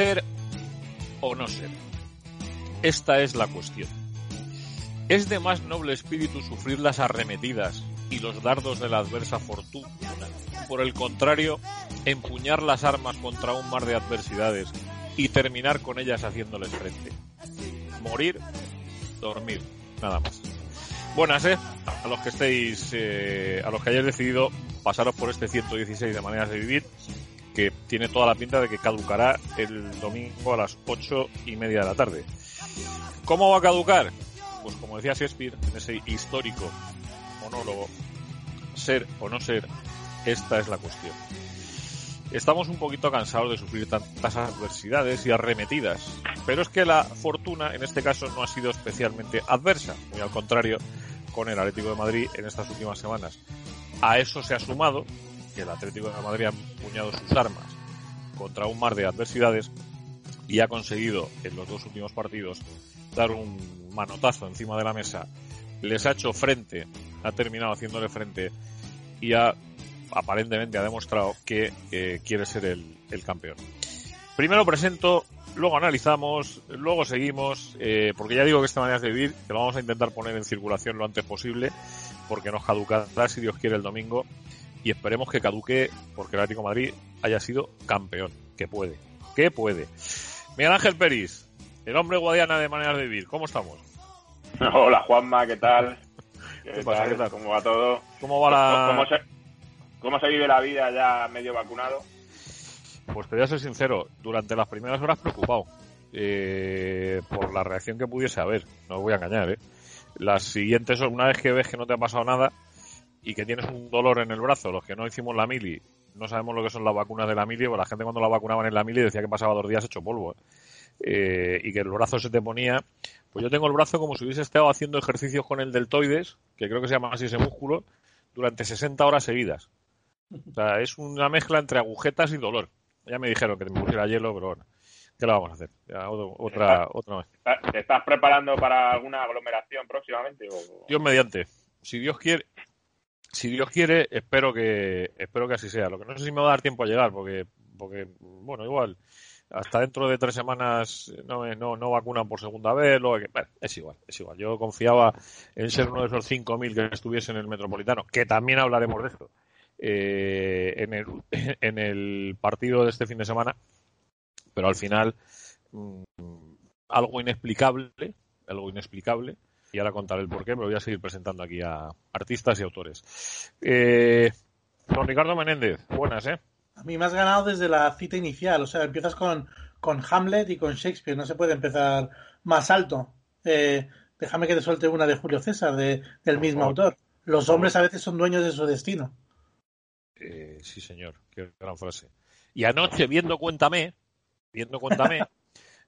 Ser o no ser. Esta es la cuestión. ¿Es de más noble espíritu sufrir las arremetidas y los dardos de la adversa fortuna? Por el contrario, empuñar las armas contra un mar de adversidades y terminar con ellas haciéndoles frente. Morir, dormir, nada más. Buenas, ¿eh? A los que estéis, eh, a los que hayáis decidido pasaros por este 116 de maneras de vivir, tiene toda la pinta de que caducará el domingo a las ocho y media de la tarde. ¿Cómo va a caducar? Pues como decía Shakespeare en ese histórico monólogo, ser o no ser, esta es la cuestión. Estamos un poquito cansados de sufrir tantas adversidades y arremetidas, pero es que la fortuna en este caso no ha sido especialmente adversa, muy al contrario con el Atlético de Madrid en estas últimas semanas. A eso se ha sumado el Atlético de Madrid ha empuñado sus armas contra un mar de adversidades y ha conseguido en los dos últimos partidos dar un manotazo encima de la mesa, les ha hecho frente, ha terminado haciéndole frente y ha aparentemente ha demostrado que eh, quiere ser el, campeón. Primero presento, luego analizamos, luego seguimos, eh, porque ya digo que esta manera de vivir, que lo vamos a intentar poner en circulación lo antes posible, porque nos caducará si Dios quiere el domingo y esperemos que caduque porque el Atlético de Madrid haya sido campeón, que puede, que puede. Miguel Ángel Peris, el hombre guadiana de maneras de vivir, ¿cómo estamos? Hola Juanma, ¿qué tal? ¿Qué, ¿Qué pasa? tal? ¿Qué tal? ¿Cómo va todo? ¿Cómo va la...? ¿Cómo se, ¿Cómo se vive la vida ya medio vacunado? Pues te voy a ser sincero, durante las primeras horas preocupado eh, por la reacción que pudiese haber, no os voy a engañar, ¿eh? Las siguientes, una vez que ves que no te ha pasado nada y que tienes un dolor en el brazo, los que no hicimos la mili, no sabemos lo que son las vacunas de la mili, pues la gente cuando la vacunaban en la mili decía que pasaba dos días hecho polvo, ¿eh? Eh, y que el brazo se te ponía, pues yo tengo el brazo como si hubiese estado haciendo ejercicios con el deltoides, que creo que se llama así ese músculo, durante 60 horas seguidas. O sea, es una mezcla entre agujetas y dolor. Ya me dijeron que me pusiera hielo, pero bueno, ¿qué lo vamos a hacer? Ya, otra, otra vez. ¿Te estás preparando para alguna aglomeración próximamente? O... Dios mediante. Si Dios quiere, si Dios quiere, espero que, espero que así sea. Lo que no sé si me va a dar tiempo a llegar, porque, porque, bueno, igual, hasta dentro de tres semanas no, no, no vacunan por segunda vez, lo que, es igual, es igual. Yo confiaba en ser uno de esos 5.000 que estuviesen en el Metropolitano, que también hablaremos de esto, eh, en, el, en el partido de este fin de semana, pero al final mmm, algo inexplicable, algo inexplicable, y ahora contaré el porqué, pero voy a seguir presentando aquí a artistas y autores. Eh, don Ricardo Menéndez, buenas, ¿eh? A mí me has ganado desde la cita inicial, o sea, empiezas con, con Hamlet y con Shakespeare, no se puede empezar más alto. Eh, déjame que te suelte una de Julio César, de, del mismo autor. Los hombres a veces son dueños de su destino. Eh, sí, señor, qué gran frase. Y anoche, viendo Cuéntame, viendo Cuéntame,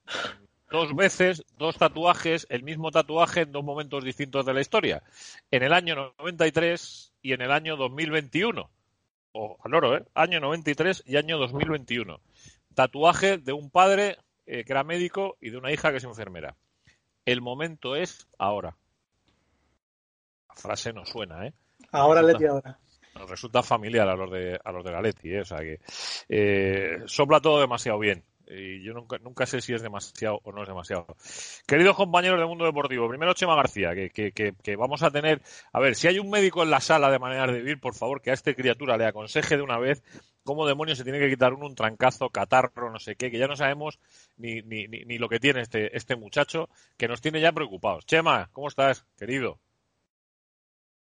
dos veces, dos tatuajes, el mismo tatuaje en dos momentos distintos de la historia. En el año 93 y en el año 2021 o al oro, ¿eh? año 93 y año 2021. Tatuaje de un padre eh, que era médico y de una hija que es enfermera. El momento es ahora. La frase no suena, ¿eh? Ahora, resulta, Leti, ahora. Nos resulta familiar a los de, a los de la Leti, ¿eh? O sea que eh, sopla todo demasiado bien y yo nunca, nunca sé si es demasiado o no es demasiado. Queridos compañeros del mundo deportivo, primero Chema García, que, que, que, vamos a tener, a ver, si hay un médico en la sala de manera de vivir, por favor, que a esta criatura le aconseje de una vez cómo demonios se tiene que quitar uno un trancazo, catarro, no sé qué, que ya no sabemos ni, ni, ni, lo que tiene este, este muchacho, que nos tiene ya preocupados. Chema, ¿cómo estás, querido?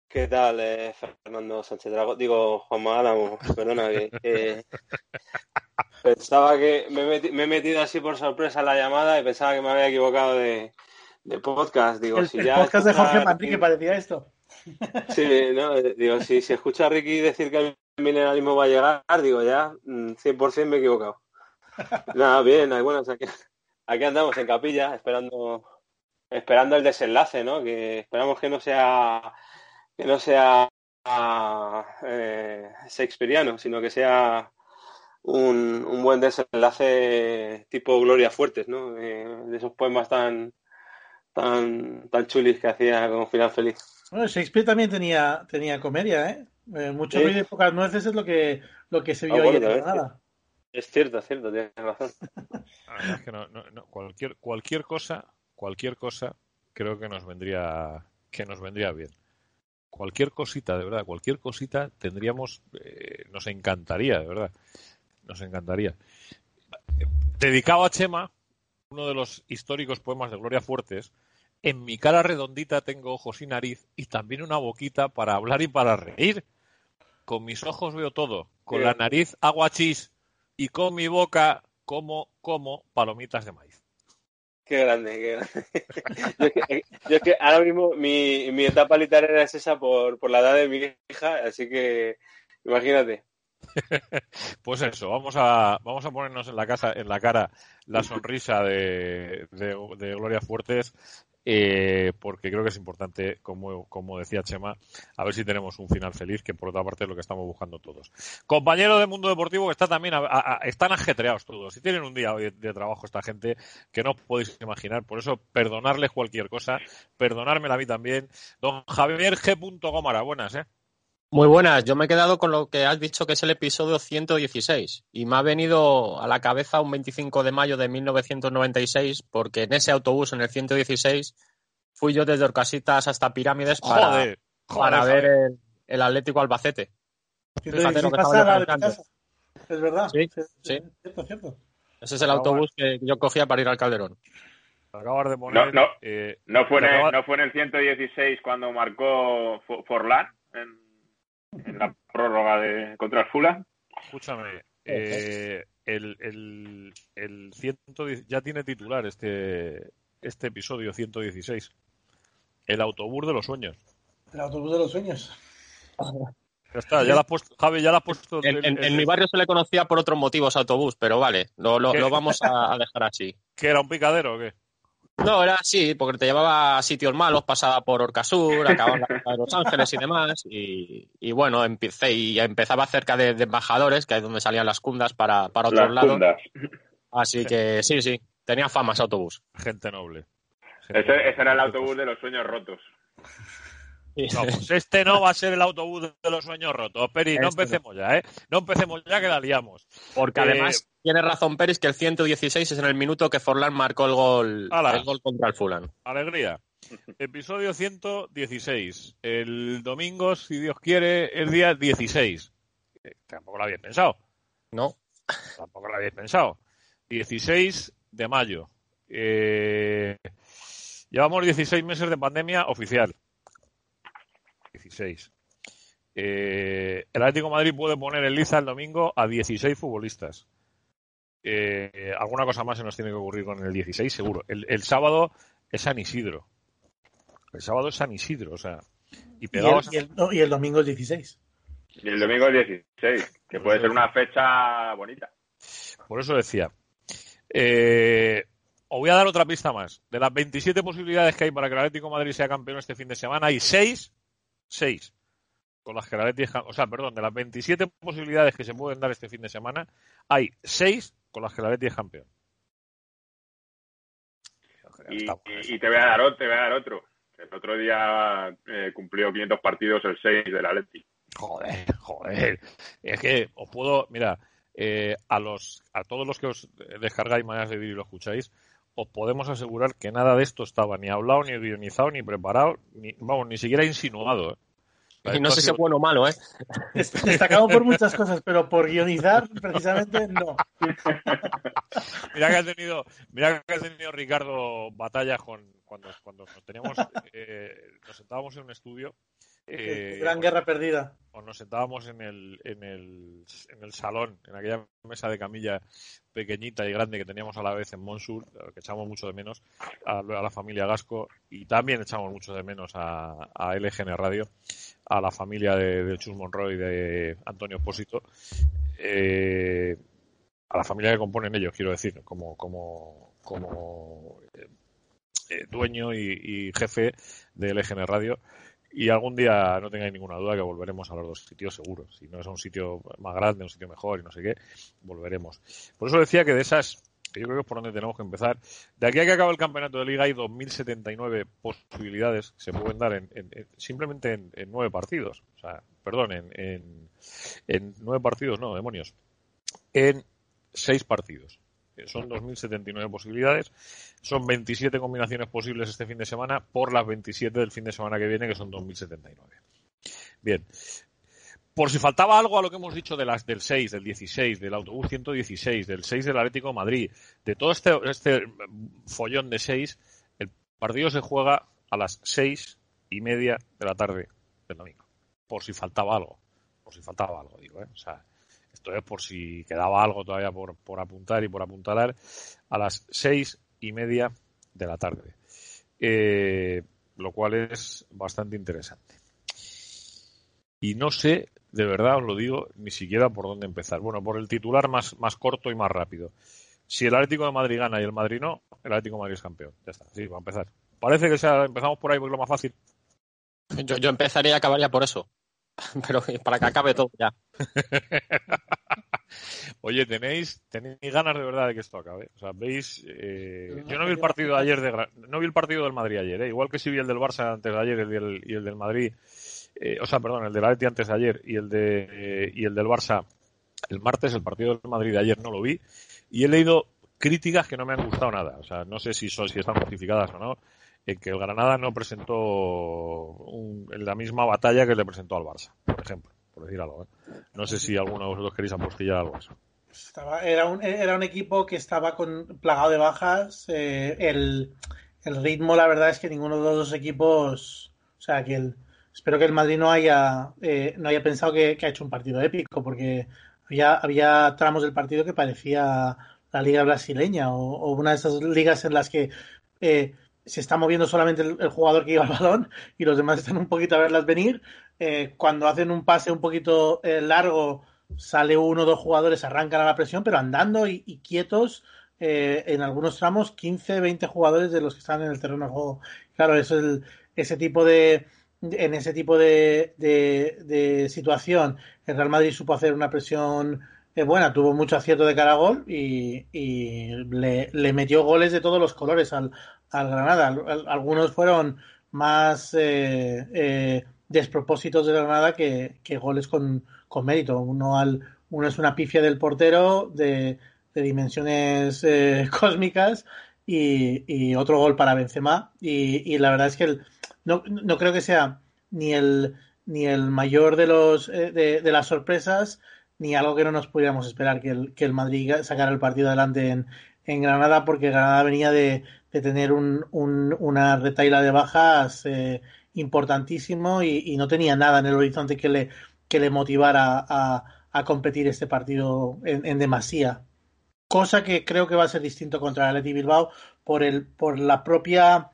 ¿Qué tal, eh, Fernando Sánchez Drago? Digo, Juan Álamo, perdona, que, pensaba que me he, metido así por sorpresa en la llamada y pensaba que me había equivocado de, podcast. Digo, el, si el ya podcast de Jorge Manrique parecía esto. Sí, no, digo, si, si escucha a Ricky decir que el mineralismo va a llegar, digo, ya 100% mm, me he equivocado. Nada, bien, bueno, aquí, aquí andamos en capilla esperando esperando el desenlace, ¿no? Que esperamos que no sea que no sea eh, shakespeariano, sino que sea un, un, buen desenlace tipo Gloria Fuertes, ¿no? Eh, de esos poemas tan tan tan chulis que hacía como final feliz. Bueno, Shakespeare también tenía tenía comedia, ¿eh? eh mucho ruido y pocas nueces es lo que lo que se vio ah, ahí en nada. Es cierto, es cierto, tienes razón. es que no, no, cualquier cualquier cosa cualquier cosa creo que nos vendría que nos vendría bien cualquier cosita, de verdad, cualquier cosita tendríamos, eh, nos encantaría, de verdad, nos encantaría. Dedicado a Chema, uno de los históricos poemas de Gloria Fuertes, en mi cara redondita tengo ojos y nariz y también una boquita para hablar y para reír. Con mis ojos veo todo, con la nariz agua chis y con mi boca como como palomitas de maíz. Qué grande, qué grande. yo, es que, ahora mismo mi, mi etapa literaria es esa por, por la edad de mi hija, así que imagínate. Pues eso, vamos a, vamos a ponernos en la casa, en la cara la sonrisa de, de Gloria Fuertes eh, porque creo que es importante, como, como decía Chema, a ver si tenemos un final feliz, que por otra parte es lo que estamos buscando todos. Compañero de Mundo Deportivo que está también, están ajetreados todos, y tienen un día de trabajo esta gente que no podéis imaginar, por eso perdonarles cualquier cosa, perdonármela a mí también. Don Javier G. Gómara, buenas, ¿eh? Muy buenas, yo me he quedado con lo que has dicho que es el episodio 116 y me ha venido a la cabeza un 25 de mayo de 1996 porque en ese autobús, en el 116, fui yo desde Orcasitas hasta Pirámides para, para ver el, Atlético Albacete. Fíjate lo que estaba Es verdad. Sí, sí. Cierto, cierto. Ese es el autobús que yo cogía para ir al Calderón. Acabas de poner, no, no, eh, no, fue en el, no fue en el 116 cuando marcó Forlán en en la prórroga de contra el Fula. Escúchame, eh, el, el, el ya tiene titular este, este episodio 116. El autobús de los sueños. El autobús de los sueños. Ya está, ya lo has puesto, Javi, ya lo has puesto. En, mi barrio se le conocía por otros motivos autobús, pero vale, lo, lo, lo vamos a, dejar así. ¿Que era un picadero o qué? No, era así, porque te llevaba a sitios malos, pasaba por Orcasur, acababa en Los Ángeles y demás. Y, bueno, empecé y empezaba cerca de, embajadores, que es donde salían las cundas para, para otros lados. Así que sí, sí, tenía fama ese autobús. Gente noble. ese, era el autobús de los sueños rotos. No, pues este no va a ser el autobús de los sueños rotos. Peri, no este empecemos ya, ¿eh? No empecemos ya que la liamos. Porque además tiene razón Peris que el 116 es en el minuto que Forlán marcó el gol, el gol contra el Fulham. Alegría. Episodio 116. El domingo, si Dios quiere, es día 16. Eh, tampoco lo habéis pensado. No. Tampoco lo habéis pensado. 16 de mayo. Eh, llevamos 16 meses de pandemia oficial. 16. Eh, el Atlético Madrid puede poner en liza el domingo a 16 futbolistas. Eh, alguna cosa más se nos tiene que ocurrir con el 16, seguro. El, sábado es San Isidro. El sábado es San Isidro, o sea. Y, el, domingo es 16. Y el domingo es 16, que puede ser una fecha bonita. Por eso decía. Eh, os voy a dar otra pista más. De las 27 posibilidades que hay para que el Atlético Madrid sea campeón este fin de semana, hay 6 6 con las que la Leti o sea, perdón, de las 27 posibilidades que se pueden dar este fin de semana, hay 6 con las que la Leti es campeón. Y, te voy a dar otro, te voy a dar otro. El otro día eh, cumplió 500 partidos el 6 de la Leti. Joder, joder. Es que os puedo, mira, eh, a los a todos los que os descargáis maneras de vivir y lo escucháis, os podemos asegurar que nada de esto estaba ni hablado, ni guionizado, ni preparado, ni, vamos, ni siquiera insinuado. ¿eh? Y no sé si es bueno o malo, ¿eh? Destacado por muchas cosas, pero por guionizar, precisamente, no. mira que ha tenido, mira que ha tenido Ricardo batallas con cuando, cuando nos teníamos, eh, nos sentábamos en un estudio Eh, Gran guerra perdida. O nos sentábamos en el, en, el, en el salón, en aquella mesa de camilla pequeñita y grande que teníamos a la vez en Monsur, que echamos mucho de menos a, la familia Gasco y también echamos mucho de menos a, a LGN Radio, a la familia de, de Chus Monroy y de Antonio Espósito, eh, a la familia que componen ellos, quiero decir, como, como, como eh, eh, dueño y, jefe de LGN Radio y algún día no tengáis ninguna duda que volveremos a los dos sitios seguros. Si no es un sitio más grande, un sitio mejor y no sé qué, volveremos. Por eso decía que de esas, yo creo que es por donde tenemos que empezar, de aquí a que acabe el campeonato de liga hay 2.079 posibilidades que se pueden dar en, en, simplemente en, en, nueve partidos. O sea, perdón, en, en nueve partidos, no, demonios. En seis partidos son 2.079 posibilidades, son 27 combinaciones posibles este fin de semana por las 27 del fin de semana que viene, que son 2.079. Bien. Por si faltaba algo a lo que hemos dicho de las del 6, del 16, del autobús 116, del 6 del Atlético Madrid, de todo este, este follón de 6, el partido se juega a las 6 y media de la tarde del domingo. Por si faltaba algo. Por si faltaba algo, digo, ¿eh? O sea, esto es por si quedaba algo todavía por, por apuntar y por apuntalar, a las seis y media de la tarde. Eh, lo cual es bastante interesante. Y no sé, de verdad os lo digo, ni siquiera por dónde empezar. Bueno, por el titular más, más corto y más rápido. Si el Atlético de Madrid gana y el Madrid no, el Atlético de Madrid es campeón. Ya está, sí, va a empezar. Parece que sea, empezamos por ahí porque es lo más fácil. Yo, yo empezaría y acabaría por eso. Pero para que acabe todo ya. Oye, ¿tenéis, tenéis ganas de verdad de que esto acabe. O sea, veis, eh, yo no vi el partido de ayer, de, no vi el partido del Madrid ayer, eh, igual que si vi el del Barça antes de ayer y el, y el del Madrid, eh, o sea, perdón, el del Atleti antes de ayer y el de y el del Barça el martes, el partido del Madrid de ayer no lo vi y he leído críticas que no me han gustado nada. O sea, no sé si son, si están justificadas o no, en que el Granada no presentó un, en la misma batalla que le presentó al Barça, por ejemplo, por decir algo. ¿eh? No sé si alguno de vosotros queréis apostillar algo eso. Estaba, era, un, era un equipo que estaba con, plagado de bajas. Eh, el, el, ritmo, la verdad es que ninguno de los dos equipos. O sea, que el, espero que el Madrid no haya, eh, no haya pensado que, que, ha hecho un partido épico, porque había, tramos del partido que parecía la liga brasileña o, una de esas ligas en las que eh, se está moviendo solamente el, el, jugador que lleva el balón y los demás están un poquito a verlas venir. Eh, cuando hacen un pase un poquito eh, largo, sale uno o dos jugadores, arrancan a la presión, pero andando y, y quietos. Eh, en algunos tramos, 15, 20 jugadores de los que están en el terreno de juego. Claro, eso es el, ese tipo de. En ese tipo de, de, situación, el Real Madrid supo hacer una presión eh, buena, tuvo mucho acierto de cara a gol y, y le, le, metió goles de todos los colores al, al Granada. Algunos fueron más eh, eh, despropósitos de Granada que, que goles con, con, mérito. Uno, al, uno es una pifia del portero de, de dimensiones eh, cósmicas y, y, otro gol para Benzema. Y, y la verdad es que el, no, no, creo que sea ni el, ni el mayor de, los, de, de, las sorpresas ni algo que no nos pudiéramos esperar que el, que el Madrid sacara el partido adelante en, en Granada porque Granada venía de, de tener un, un, una retaila de bajas eh, importantísimo y, no tenía nada en el horizonte que le, que le motivara a, a competir este partido en, en, demasía. Cosa que creo que va a ser distinto contra el Atleti Bilbao por, el, por la propia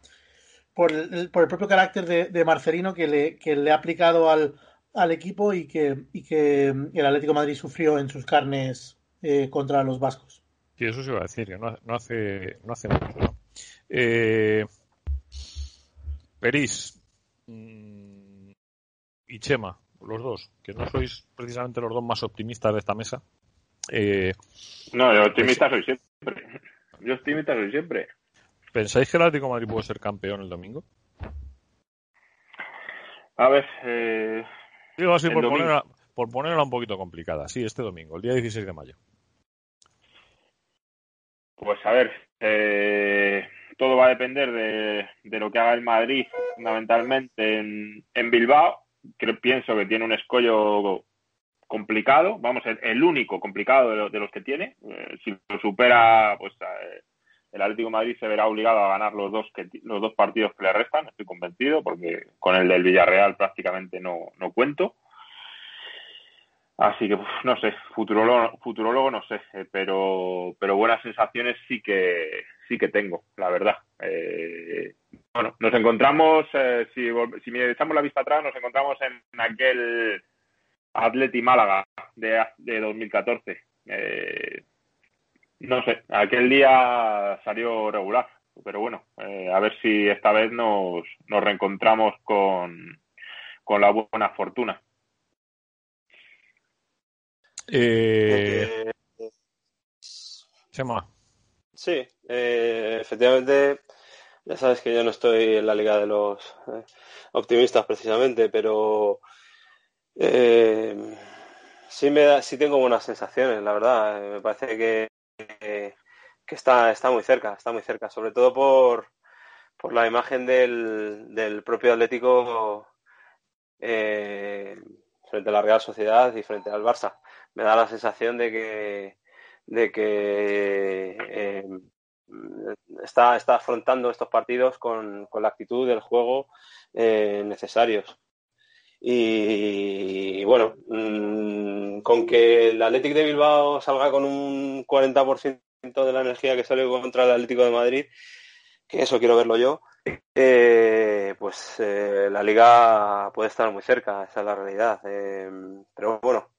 por el, por el propio carácter de, de Marcelino que le, que le ha aplicado al, al equipo y que, y que el Atlético Madrid sufrió en sus carnes eh, contra los vascos. Sí, eso se iba a decir, que no, no hace, no hace mucho. ¿no? Eh, Peris mmm, y Chema, los dos, que no sois precisamente los dos más optimistas de esta mesa. Eh, no, yo optimista pues, soy siempre. Yo optimista soy siempre. ¿Pensáis que el Atlético de Madrid puede ser campeón el domingo? A ver, eh, Digo así por ponerla, por ponerla un poquito complicada. Sí, este domingo, el día 16 de mayo. Pues a ver, eh, todo va a depender de, de, lo que haga el Madrid fundamentalmente en, en Bilbao. Que pienso que tiene un escollo complicado, vamos, el, el único complicado de, lo, de, los que tiene. Eh, si lo supera, pues eh, el Atlético Madrid se verá obligado a ganar los dos, que, los dos partidos que le restan, estoy convencido, porque con el del Villarreal prácticamente no, cuento. Así que no sé, futurólogo, futurólogo no sé, eh, pero, pero buenas sensaciones sí que sí que tengo, la verdad. Eh, bueno, nos encontramos, eh, si, si echamos la vista atrás, nos encontramos en, aquel Atleti Málaga de, de 2014. Eh, no sé, aquel día salió regular, pero bueno, a ver si esta vez nos, nos reencontramos con, con la buena fortuna. Eh, Sí, eh, efectivamente, ya sabes que yo no estoy en la liga de los eh, optimistas precisamente, pero sí me da, sí tengo buenas sensaciones, la verdad. Me parece que, que está, está muy cerca, está muy cerca, sobre todo por, por la imagen del, del propio Atlético frente a la Real Sociedad y frente al Barça me da la sensación de que, de que eh, está, está afrontando estos partidos con, la actitud del juego eh, necesarios. Y, bueno, mm, con que el Atlético de Bilbao salga con un 40% de la energía que sale contra el Atlético de Madrid, que eso quiero verlo yo, eh, pues la liga puede estar muy cerca, esa es la realidad. pero bueno,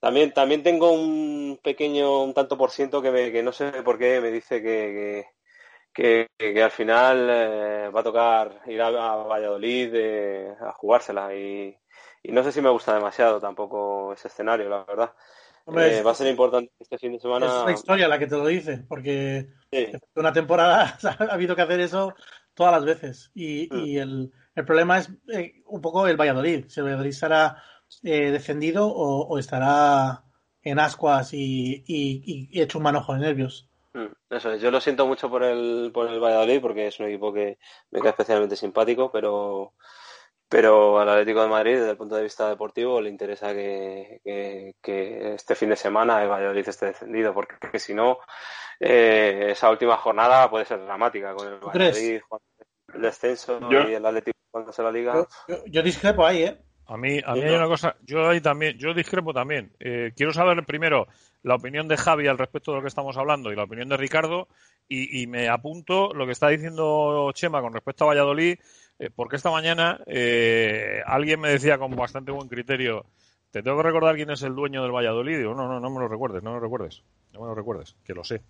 también, también tengo un pequeño, un tanto por ciento que, me, que no sé por qué me dice que, que, al final eh, va a tocar ir a, Valladolid eh, a jugársela y, y, no sé si me gusta demasiado tampoco ese escenario, la verdad. Eh, va a ser importante este fin de semana. Es una historia la que te lo dice, porque una temporada ha habido que hacer eso todas las veces. Y, mm. y el, el, problema es un poco el Valladolid. Si el Valladolid será eh, defendido o, estará en ascuas y, hecho un manojo de nervios. Mm, eso es, yo lo siento mucho por el, por el Valladolid porque es un equipo que me cae especialmente simpático, pero, pero al Atlético de Madrid, desde el punto de vista deportivo, le interesa que, este fin de semana el Valladolid esté descendido, porque si no, eh, esa última jornada puede ser dramática con el Valladolid, el descenso y el Atlético cuando se la liga. Yo, yo discrepo ahí, ¿eh? A mí, a mí hay una cosa, yo ahí también, yo discrepo también. Eh, quiero saber primero la opinión de Javi al respecto de lo que estamos hablando y la opinión de Ricardo y, me apunto lo que está diciendo Chema con respecto a Valladolid, eh, porque esta mañana eh, alguien me decía con bastante buen criterio, te tengo que recordar quién es el dueño del Valladolid. Digo, no, no, no me lo recuerdes, no me lo recuerdes, no me lo recuerdes, que lo sé.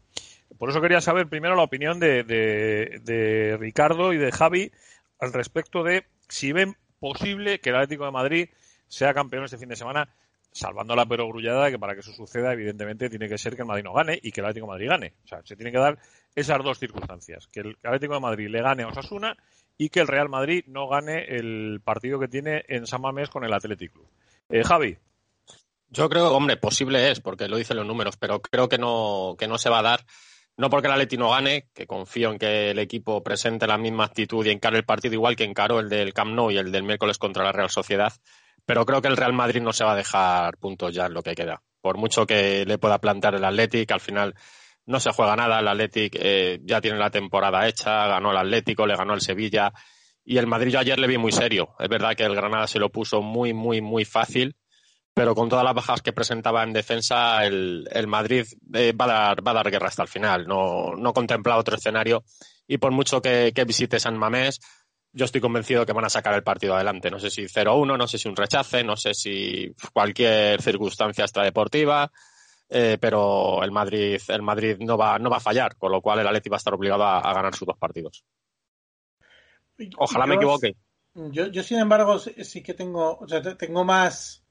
Por eso quería saber primero la opinión de, de, de Ricardo y de Javi al respecto de si ven posible que el Atlético de Madrid sea campeón este fin de semana, salvando la perogrullada que para que eso suceda, evidentemente, tiene que ser que el Madrid no gane y que el Atlético de Madrid gane. O sea, se tienen que dar esas dos circunstancias, que el Atlético de Madrid le gane a Osasuna y que el Real Madrid no gane el partido que tiene en San Mamés con el Atlético. Eh, Javi. Yo creo, hombre, posible es, porque lo dicen los números, pero creo que no, que no se va a dar no porque el Atleti no gane, que confío en que el equipo presente la misma actitud y encare el partido igual que encaró el del Camp Nou y el del miércoles contra la Real Sociedad, pero creo que el Real Madrid no se va a dejar puntos ya en lo que queda. Por mucho que le pueda plantar el Atlético, al final no se juega nada, el Atlético eh, ya tiene la temporada hecha, ganó el Atlético, le ganó el Sevilla y el Madrid yo ayer le vi muy serio. Es verdad que el Granada se lo puso muy, muy, muy fácil pero con todas las bajas que presentaba en defensa, el, Madrid eh, va, a dar, guerra hasta el final. No, no contempla otro escenario y por mucho que, visite San Mamés, yo estoy convencido que van a sacar el partido adelante. No sé si 0-1, no sé si un rechace, no sé si cualquier circunstancia extradeportiva, eh, pero el Madrid, el Madrid no va, no va a fallar, con lo cual el Atleti va a estar obligado a, ganar sus dos partidos. Ojalá me equivoque. Yo, yo, sin embargo, sí que tengo, o sea, tengo más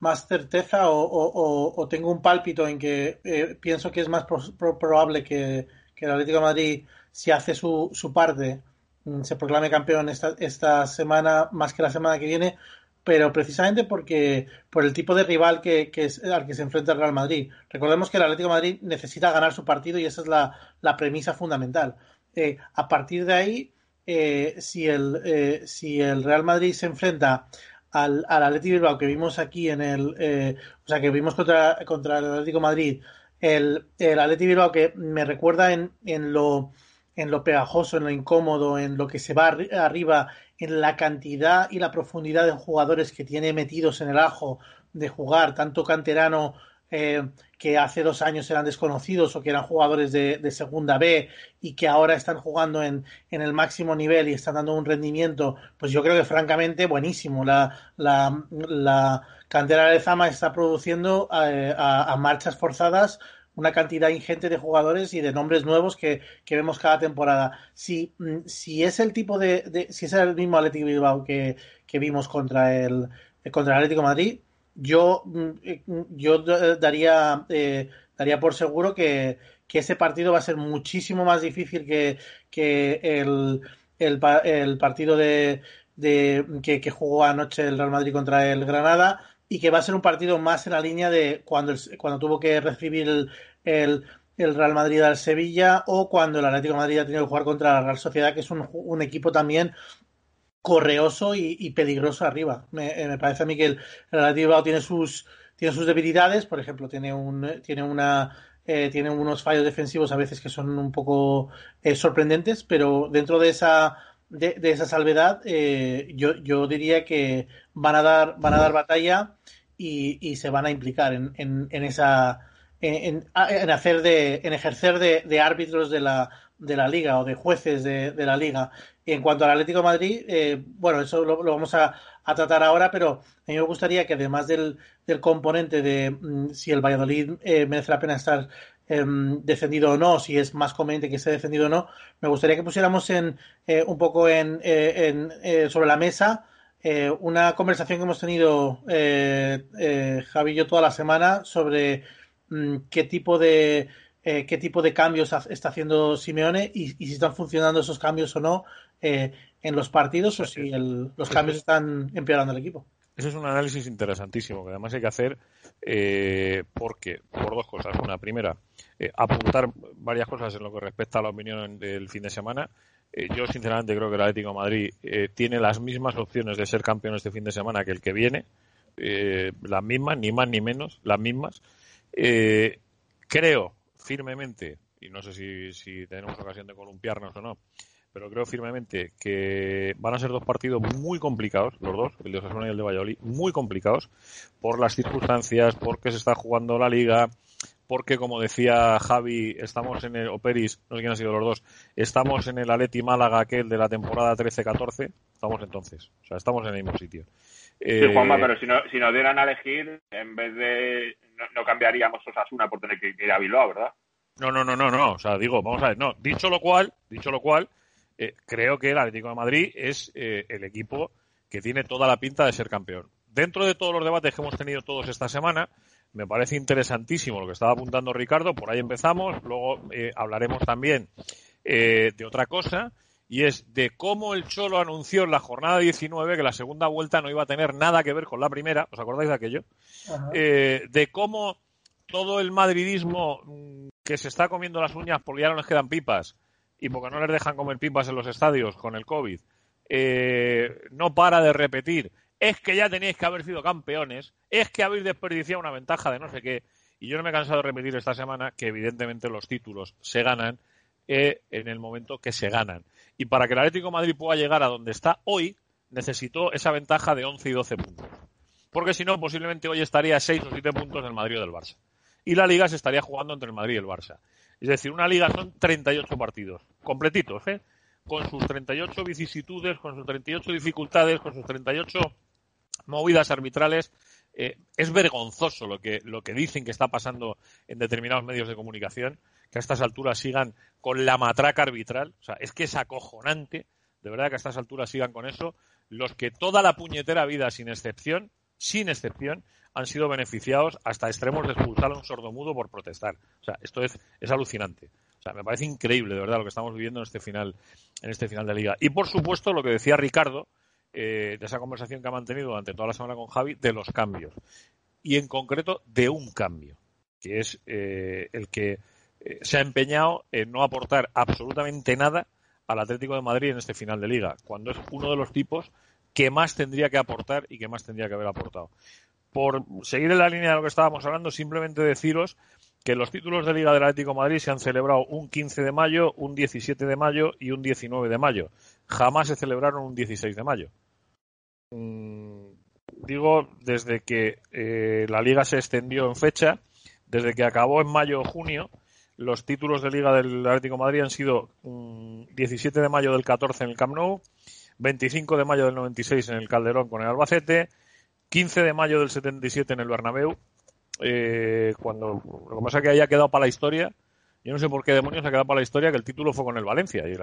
más certeza o, tengo un pálpito en que eh, pienso que es más probable que, el Atlético de Madrid, si hace su, su parte, mm, se proclame campeón esta, esta semana más que la semana que viene, pero precisamente porque por el tipo de rival que, es, al que se enfrenta el Real Madrid. Recordemos que el Atlético Madrid necesita ganar su partido y esa es la, premisa fundamental. Eh, a partir de ahí, eh, si, el, si el Real Madrid se enfrenta al, al Atlético Bilbao que vimos aquí en el, eh, o sea, que vimos contra, contra el Atlético Madrid el, el Atleti Bilbao que me recuerda en, en lo en lo pegajoso, en lo incómodo, en lo que se va arriba, en la cantidad y la profundidad de jugadores que tiene metidos en el ajo de jugar, tanto canterano eh, que hace dos años eran desconocidos o que eran jugadores de, segunda B y que ahora están jugando en, en, el máximo nivel y están dando un rendimiento, pues yo creo que francamente buenísimo. La, la, la cantera de Zama está produciendo eh, a, a, marchas forzadas una cantidad ingente de jugadores y de nombres nuevos que, que vemos cada temporada. Si, mm, si es el tipo de, si es el mismo Atlético Bilbao que, que vimos contra el contra el Atlético Madrid, yo, mm, eh, yo daría, eh, daría por seguro que, que, ese partido va a ser muchísimo más difícil que, que el, el, el partido de, de que, que, jugó anoche el Real Madrid contra el Granada y que va a ser un partido más en la línea de cuando, cuando tuvo que recibir el, el, el, Real Madrid al Sevilla o cuando el Atlético Madrid ha tenido que jugar contra la Real Sociedad, que es un, un equipo también correoso y, y peligroso arriba. Me, eh, me, parece a mí que el, Atlético tiene sus, tiene sus debilidades, por ejemplo, tiene, un, tiene una eh, tiene unos fallos defensivos a veces que son un poco eh, sorprendentes, pero dentro de esa de, de esa salvedad eh, yo, yo diría que van a dar van a dar batalla y, y se van a implicar en, en, en esa en, en, hacer de en ejercer de, de árbitros de la de la liga o de jueces de, de la liga. Y en cuanto al Atlético Madrid, eh, bueno, eso lo, vamos a, a, tratar ahora, pero a mí me gustaría que además del, del componente de mm, si el Valladolid eh, merece la pena estar eh, defendido o no, si es más conveniente que esté defendido o no, me gustaría que pusiéramos en, eh, un poco en, eh, en eh, sobre la mesa una conversación que hemos tenido Javi y yo toda la semana sobre qué tipo de eh, qué tipo de cambios está haciendo Simeone y, y, si están funcionando esos cambios o no eh, en los partidos o si el, los cambios están empeorando el equipo. Ese es un análisis interesantísimo que además hay que hacer eh, porque por dos cosas. Una, primera, eh, apuntar varias cosas en lo que respecta a la opinión del fin de semana. Eh, yo sinceramente creo que el Atlético de Madrid tiene las mismas opciones de ser campeón este fin de semana que el que viene. las mismas, ni más ni menos, las mismas. Creo firmemente, y no sé si, si tenemos ocasión de columpiarnos o no, pero creo firmemente que van a ser dos partidos muy complicados, los dos, el de Osasuna y el de Valladolid, muy complicados por las circunstancias, porque se está jugando la liga, porque como decía Javi, estamos en el, o Peris, no sé quién ha sido los dos, estamos en el Aleti Málaga aquel de la temporada 13-14, estamos entonces, o sea, estamos en el mismo sitio. Sí, Juanma, pero si, no, si nos dieran a elegir, en vez de, no, no cambiaríamos Osasuna por tener que ir a Bilbao, ¿verdad? No, no, no, no, no, o sea, digo, vamos a ver, no, dicho lo cual, dicho lo cual, eh, creo que el Atlético de Madrid es eh, el equipo que tiene toda la pinta de ser campeón. Dentro de todos los debates que hemos tenido todos esta semana, me parece interesantísimo lo que estaba apuntando Ricardo, por ahí empezamos, luego eh, hablaremos también eh, de otra cosa, y es de cómo el Cholo anunció en la jornada 19 que la segunda vuelta no iba a tener nada que ver con la primera, ¿os acordáis de aquello? Eh, de cómo todo el madridismo mm, que se está comiendo las uñas porque ya no les quedan pipas, y porque no les dejan comer pipas en los estadios con el COVID, eh, no para de repetir, es que ya tenéis que haber sido campeones, es que habéis desperdiciado una ventaja de no sé qué. Y yo no me he cansado de repetir esta semana que evidentemente los títulos se ganan en el momento que se ganan. Y para que el Atlético Madrid pueda llegar a donde está hoy, necesitó esa ventaja de 11 y 12 puntos. Porque si no, posiblemente hoy estaría a 6 o 7 puntos del Madrid o del Barça. Y la liga se estaría jugando entre el Madrid y el Barça. Es decir, una liga son 38 partidos, completitos, ¿eh? con sus 38 vicisitudes, con sus 38 dificultades, con sus 38 movidas arbitrales. Eh, es vergonzoso lo que, lo que dicen que está pasando en determinados medios de comunicación, que a estas alturas sigan con la matraca arbitral. O sea, es que es acojonante, de verdad que a estas alturas sigan con eso. Los que toda la puñetera vida, sin excepción, sin excepción, han sido beneficiados hasta extremos de expulsar a un sordomudo por protestar. O sea, esto es, es alucinante. O sea, me parece increíble, de verdad, lo que estamos viviendo en este final, en este final de liga. Y por supuesto, lo que decía Ricardo, eh, de esa conversación que ha mantenido durante toda la semana con Javi, de los cambios. Y en concreto, de un cambio, que es eh, el que eh, se ha empeñado en no aportar absolutamente nada al Atlético de Madrid en este final de liga, cuando es uno de los tipos que más tendría que aportar y que más tendría que haber aportado por seguir en la línea de lo que estábamos hablando, simplemente deciros que los títulos de Liga del Atlético de Madrid se han celebrado un 15 de mayo, un 17 de mayo y un 19 de mayo. Jamás se celebraron un 16 de mayo. Mm, digo, desde que eh, la liga se extendió en fecha, desde que acabó en mayo o junio, los títulos de Liga del Atlético Madrid han sido 17 mm, de mayo del 14 en el Camp Nou, 25 de mayo del 96 en el Calderón con el Albacete, 15 de mayo del 77 en el Bernabéu, eh, cuando lo que pasa es que haya quedado para la historia, yo no sé por qué demonios ha quedado para la historia que el título fue con el Valencia y el,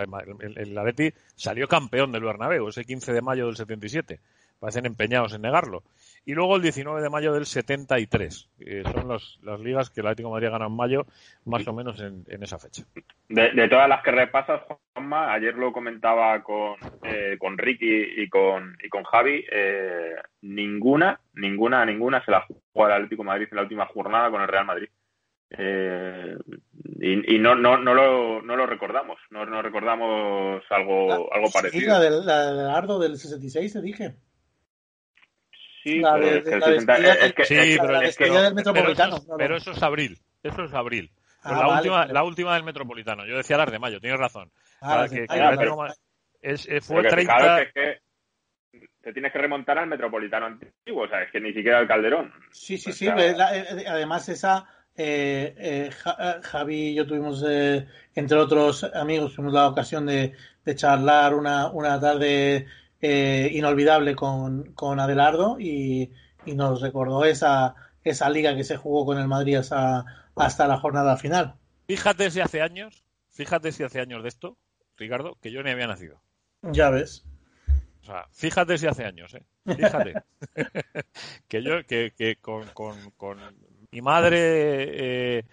el, Atleti salió campeón del Bernabéu ese 15 de mayo del 77. Parecen empeñados en negarlo. Y luego el 19 de mayo del 73. que son las ligas que el Atlético de Madrid gana en mayo, más o menos en, esa fecha. De, todas las que repasas, Juanma, ayer lo comentaba con, eh, con Ricky y con, y con Javi, eh, ninguna, ninguna, ninguna se la jugó al Atlético de Madrid en la última jornada con el Real Madrid. Eh, y, no, no, no, lo, no lo recordamos, no, no recordamos algo, algo parecido. Sí, la del, la del Ardo del 66, te dije. Sí, pero es que del Metropolitano. Pero eso, es abril, eso es abril. Ah, la, última, la última del Metropolitano. Yo decía las de mayo, tienes razón. Ah, que, es, fue 30... es que te tienes que remontar al Metropolitano antiguo, o sea, es que ni siquiera al Calderón. Sí, sí, sí. Eh, eh, además, esa... Eh, eh, Javi y yo tuvimos, entre otros amigos, tuvimos la ocasión de, de charlar una, una tarde eh, inolvidable con, con Adelardo y, nos recordó esa, esa liga que se jugó con el Madrid hasta, hasta la jornada final. Fíjate si hace años, fíjate si hace años de esto, Ricardo, que yo ni había nacido. Ya ves. O sea, fíjate si hace años, ¿eh? Fíjate. que yo, que, que con, con, con mi madre, eh,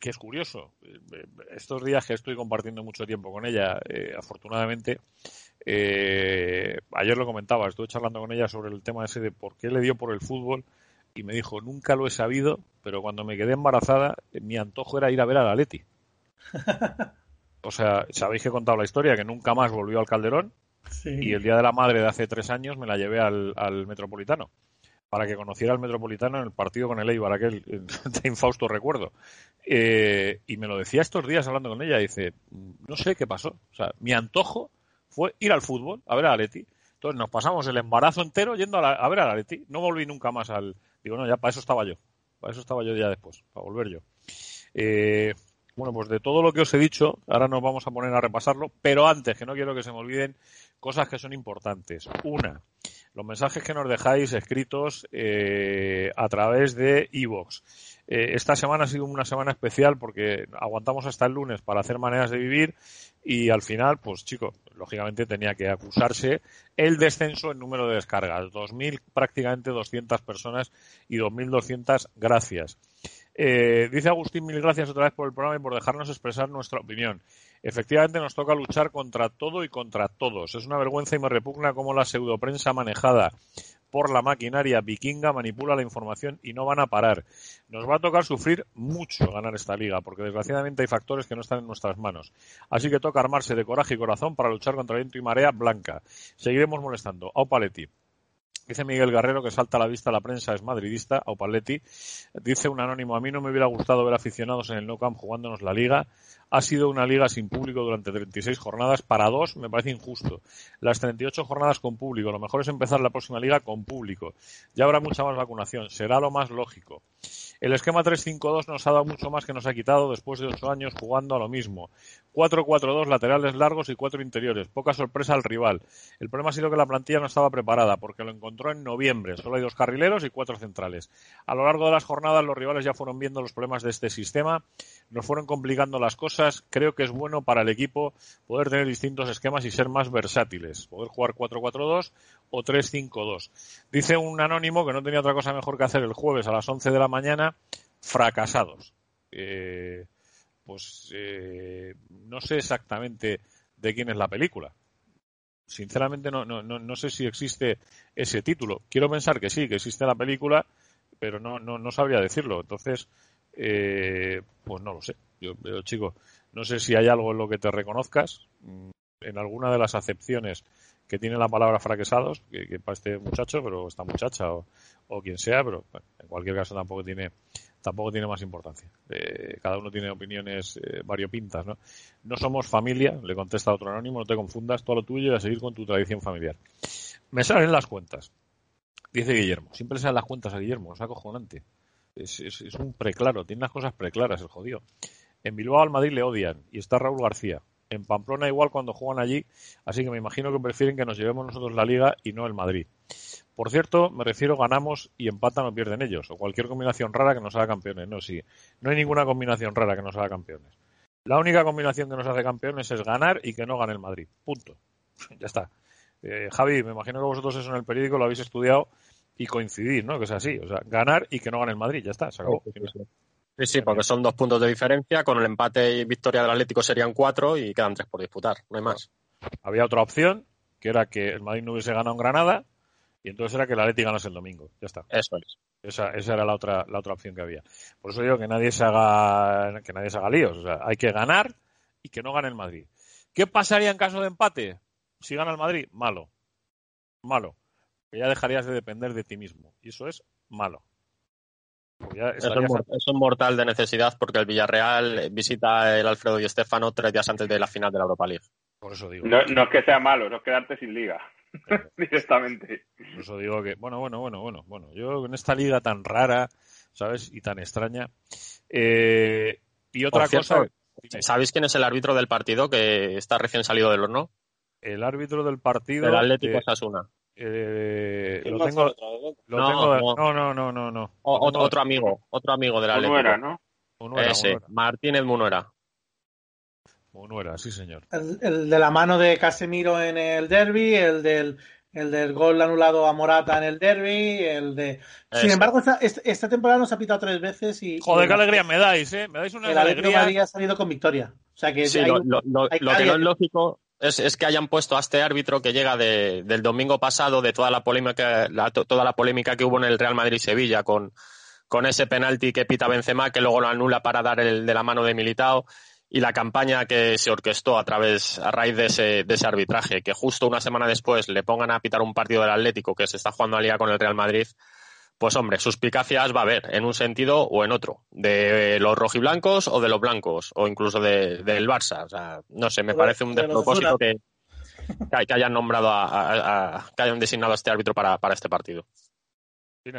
que es curioso, estos días que estoy compartiendo mucho tiempo con ella, eh, afortunadamente, eh, ayer lo comentaba, estuve charlando con ella sobre el tema ese de por qué le dio por el fútbol y me dijo, nunca lo he sabido, pero cuando me quedé embarazada, mi antojo era ir a ver a la Leti. o sea, sabéis que he contado la historia, que nunca más volvió al Calderón y el Día de la Madre de hace tres años me la llevé al, Metropolitano para que conociera al Metropolitano en el partido con el Eibar, aquel de infausto recuerdo. Eh, y me lo decía estos días hablando con ella, dice, no sé qué pasó. O sea, mi antojo fue ir al fútbol, a ver a Leti. Entonces nos pasamos el embarazo entero yendo a, ver a Leti. No volví nunca más al... Digo, no, ya para eso estaba yo. Para eso estaba yo ya después, para volver yo. Eh, bueno, pues de todo lo que os he dicho, ahora nos vamos a poner a repasarlo, pero antes, que no quiero que se me olviden cosas que son importantes. Una, los mensajes que nos dejáis escritos eh, a través de iVoox. Eh, esta semana ha sido una semana especial porque aguantamos hasta el lunes para hacer maneras de vivir y al final, pues chico, lógicamente tenía que acusarse el descenso en número de descargas. 2.000, prácticamente 200 personas y 2.200 gracias. Eh, dice Agustín, mil gracias otra vez por el programa y por dejarnos expresar nuestra opinión. Efectivamente, nos toca luchar contra todo y contra todos. Es una vergüenza y me repugna cómo la pseudoprensa manejada por la maquinaria vikinga manipula la información y no van a parar. Nos va a tocar sufrir mucho ganar esta liga, porque desgraciadamente hay factores que no están en nuestras manos. Así que toca armarse de coraje y corazón para luchar contra viento y marea blanca. Seguiremos molestando. Aupaletti. Dice Miguel Guerrero que salta a la vista la prensa es madridista, Aupaletti. Dice un anónimo, a mí no me hubiera gustado ver aficionados en el No Camp jugándonos la liga. Ha sido una liga sin público durante 36 jornadas. Para dos me parece injusto. Las 38 jornadas con público. Lo mejor es empezar la próxima liga con público. Ya habrá mucha más vacunación. Será lo más lógico. El esquema 3-5-2 nos ha dado mucho más que nos ha quitado después de ocho años jugando a lo mismo. 4-4-2 laterales largos y cuatro interiores. Poca sorpresa al rival. El problema ha sido que la plantilla no estaba preparada porque lo encontró en noviembre. Solo hay dos carrileros y cuatro centrales. A lo largo de las jornadas los rivales ya fueron viendo los problemas de este sistema. Nos fueron complicando las cosas. Creo que es bueno para el equipo poder tener distintos esquemas y ser más versátiles. Poder jugar 4-4-2 o 3-5-2. Dice un anónimo que no tenía otra cosa mejor que hacer el jueves a las 11 de la mañana. Fracasados. Eh, pues eh, no sé exactamente de quién es la película. Sinceramente no, no, no, sé si existe ese título. Quiero pensar que sí, que existe la película, pero no, no, no sabría decirlo. Entonces, eh, pues no lo sé. Yo, chico, no sé si hay algo en lo que te reconozcas. en alguna de las acepciones que tiene la palabra fracasados, que, para este muchacho, pero esta muchacha o, o quien sea, pero bueno, en cualquier caso tampoco tiene tampoco tiene más importancia. Eh, cada uno tiene opiniones eh, variopintas, ¿no? No somos familia, le contesta otro anónimo, no te confundas, todo lo tuyo y a seguir con tu tradición familiar. Me salen las cuentas, dice Guillermo. Siempre salen las cuentas a Guillermo, es acojonante. Es, un preclaro, tiene las cosas preclaras, el jodido. En Bilbao al Madrid le odian y está Raúl García. En Pamplona igual cuando juegan allí, así que me imagino que prefieren que nos llevemos nosotros la liga y no el Madrid. Por cierto, me refiero ganamos y empatan o pierden ellos, o cualquier combinación rara que nos haga campeones. No, sí, no hay ninguna combinación rara que nos haga campeones. La única combinación que nos hace campeones es ganar y que no gane el Madrid. Punto. ya está. Eh, Javi, me imagino que vosotros eso en el periódico lo habéis estudiado y coincidís, ¿no? Que es así. O sea, ganar y que no gane el Madrid. Ya está, se acabó. Sí, sí, porque son dos puntos de diferencia. Con el empate y victoria del Atlético serían cuatro y quedan tres por disputar. No hay más. Había otra opción, que era que el Madrid no hubiese ganado en Granada y entonces era que el Atlético ganase el domingo. Ya está. Eso es. Esa, esa era la otra, la otra opción que había. Por eso digo que nadie se haga, que nadie se haga líos. O sea, hay que ganar y que no gane el Madrid. ¿Qué pasaría en caso de empate? Si gana el Madrid, malo. Malo. Que ya dejarías de depender de ti mismo. Y eso es malo. Eso es, eso es, mortal de necesidad porque el Villarreal visita el Alfredo y Estefano tres días antes de la final de la Europa League. Por eso digo. No, no es que sea malo, no es quedarte sin liga. directamente. Por eso digo que, bueno, bueno, bueno, bueno, bueno, yo en esta liga tan rara, ¿sabes? Y tan extraña. Eh, y otra cierto, cosa. ¿Sabéis quién es el árbitro del partido que está recién salido del horno? El árbitro del partido. El Atlético Osasuna. Eh, lo tengo, lo no, tengo, no, no, no, no, no. O, otro, otro amigo, otro amigo del Atlético. Munuera, ¿no? Munuera, Ese, Munuera. Martínez Munuera. Munuera, sí, señor. El, el, de la mano de Casemiro en el derby, el del, el del gol anulado a Morata en el derby, el de... Sin embargo, esta, esta, temporada nos ha pitado tres veces y... Joder, qué alegría me dais, ¿eh? Me dais una el alegría. Madrid ha salido con victoria. O sea que sí, hay, lo, lo, lo, hay lo que no es lógico es, que hayan puesto a este árbitro que llega de, del domingo pasado, de toda la polémica, la, toda la polémica que hubo en el Real Madrid-Sevilla con, con ese penalti que pita Benzema, que luego lo anula para dar el de la mano de Militao, y la campaña que se orquestó a través, a raíz de ese, de ese arbitraje, que justo una semana después le pongan a pitar un partido del Atlético que se está jugando a liga con el Real Madrid, pues hombre, suspicacias va a haber en un sentido o en otro, de los rojiblancos o de los blancos, o incluso de, del Barça. O sea, no sé, me parece un despropósito que, que hayan nombrado a, a, a, que hayan designado a este árbitro para, para este partido.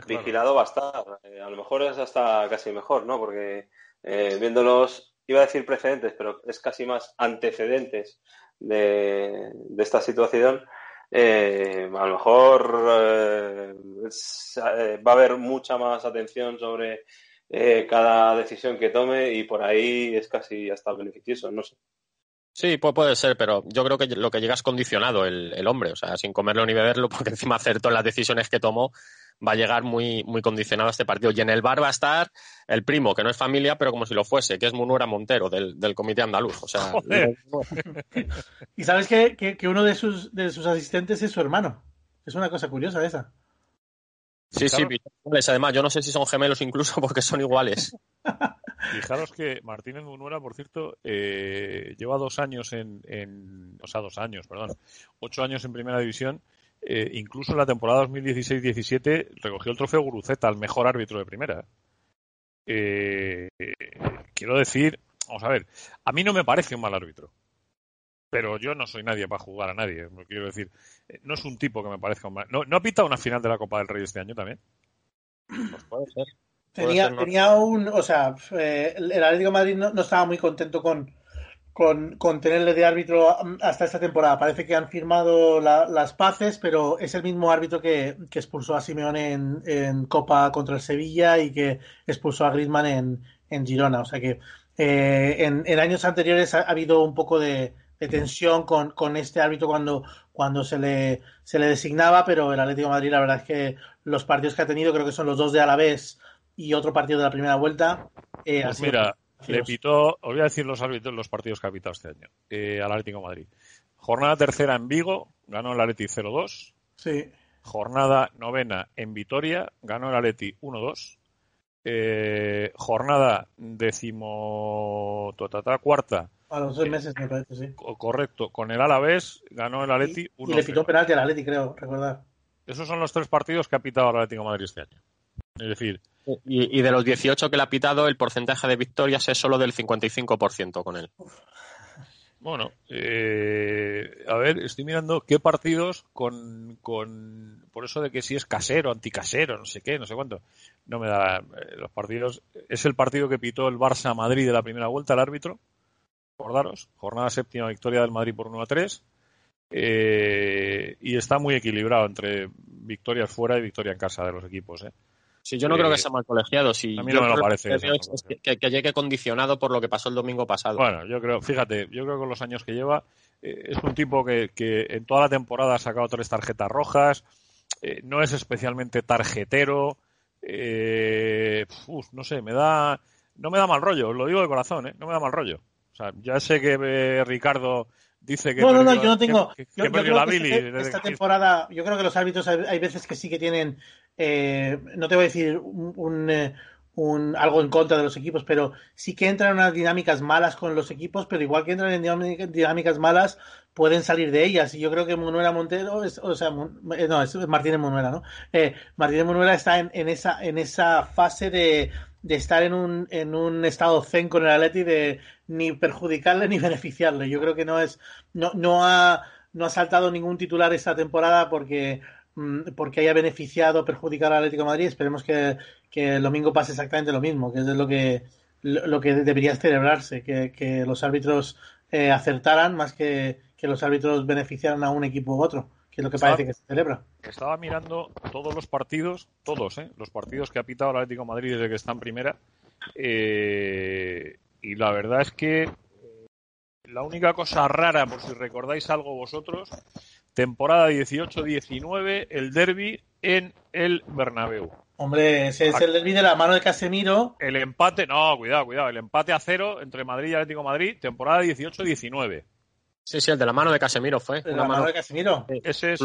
Vigilado va a estar. Eh, a lo mejor es hasta casi mejor, ¿no? Porque eh, viéndolos, iba a decir precedentes, pero es casi más antecedentes de, de esta situación. Eh, a lo mejor eh, eh, va a haber mucha más atención sobre eh, cada decisión que tome y por ahí es casi hasta beneficioso, no sé. Sí, puede, puede ser, pero yo creo que lo que llega es condicionado el, el, hombre, o sea, sin comerlo ni beberlo, porque encima acertó en las decisiones que tomó, va a llegar muy, muy condicionado a este partido. Y en el bar va a estar el primo, que no es familia, pero como si lo fuese, que es Munuera Montero, del, del Comité Andaluz. O sea, y sabes que, que, que, uno de sus, de sus asistentes es su hermano. Es una cosa curiosa esa. Sí, sí, además, yo no sé si son gemelos incluso porque son iguales. Fijaros que Martínez Munuera, por cierto, eh, lleva dos años en, en, o sea, dos años, perdón, ocho años en primera división. Eh, incluso en la temporada 2016-17 recogió el trofeo Guruceta, al mejor árbitro de primera. Eh, quiero decir, vamos a ver, a mí no me parece un mal árbitro, pero yo no soy nadie para jugar a nadie. Quiero decir, no es un tipo que me parezca un mal. ¿No, ¿no ha pitado una final de la Copa del Rey este año también? Pues puede ser. Tenía, ser, tenía un, o sea, eh, el Atlético de Madrid no, no, estaba muy contento con, con, con, tenerle de árbitro hasta esta temporada. Parece que han firmado la, las paces, pero es el mismo árbitro que, que expulsó a Simeone en, en, Copa contra el Sevilla y que expulsó a Griezmann en, en Girona. O sea que eh, en, en, años anteriores ha, ha, habido un poco de, de tensión con, con, este árbitro cuando, cuando se, le, se le designaba, pero el Atlético de Madrid, la verdad es que los partidos que ha tenido, creo que son los dos de Alavés y otro partido de la primera vuelta. Eh, pues mira, le pitó, os voy a decir los árbitros los partidos que ha pitado este año eh, al Atlético de Madrid. Jornada tercera en Vigo, ganó el Atleti 0-2. Sí. Jornada novena en Vitoria, ganó el Atleti 1-2. Eh, jornada decimo totata, cuarta A los seis meses, me parece, sí. Correcto. Con el Alavés ganó el Atleti y, y le pitó penalti al Atleti, creo, recordar. Esos son los tres partidos que ha pitado el Atlético de Madrid este año. Es decir... Y, y, de los 18 que le ha pitado, el porcentaje de victorias es solo del 55% con él. Uf. Bueno, eh, a ver, estoy mirando qué partidos con, con, por eso de que si es casero, anticasero, no sé qué, no sé cuánto. No me da eh, los partidos. Es el partido que pitó el Barça Madrid de la primera vuelta, el árbitro. Acordaros, jornada séptima, victoria del Madrid por 1 a 3. Eh, y está muy equilibrado entre victorias fuera y victoria en casa de los equipos. ¿eh? Sí, yo no creo que sea mal colegiado. Si a mí no me lo parece. Que, es que, que, llegue condicionado por lo que pasó el domingo pasado. Bueno, yo creo, fíjate, yo creo que con los años que lleva, eh, es un tipo que, que, en toda la temporada ha sacado tres tarjetas rojas, eh, no es especialmente tarjetero, eh, uf, no sé, me da, no me da mal rollo, lo digo de corazón, ¿eh? no me da mal rollo. Sea, ya sé que eh, Ricardo dice que no, no, no, yo no tengo. Que, yo, yo perdió la Billy. este- esta temporada, yo creo que los árbitros hay, hay veces que sí que tienen, eh, no te voy a decir un, un, eh, un, algo en contra de los equipos, pero sí que entran en unas dinámicas malas con los equipos, pero igual que entran en dinámicas, malas, pueden salir de ellas. Y yo creo que Manuela Montero, es, o sea, eh, no, es Martínez Manuela, ¿no? Eh, Martínez Manuela está en, en, esa, en esa fase de, de estar en un, en un estado zen con el Atleti de ni perjudicarle ni beneficiarle. Yo creo que no es, no, no ha, no ha saltado ningún titular esta temporada porque, mm, porque haya beneficiado o perjudicado al Atlético de Madrid. Esperemos que, que el domingo pase exactamente lo mismo, que es lo que, lo, lo que debería celebrarse, que, que los árbitros eh, acertaran más que, que los árbitros beneficiaran a un equipo u otro, que es lo que Estaba- parece que se celebra. Estaba mirando todos los partidos, todos, ¿eh? los partidos que ha pitado el Atlético de Madrid desde que está en primera. eh, y la verdad es que eh, la única cosa rara, por si recordáis algo vosotros, temporada 18-19, el derby en el Bernabéu. Hombre, ese es el derbi de la mano de Casemiro. El empate, no, cuidado, cuidado, el empate a cero entre Madrid y Atlético de Madrid, temporada 18-19. Sí, sí, el de la mano de Casemiro fue. De la mano mano de Casemiro. Ese es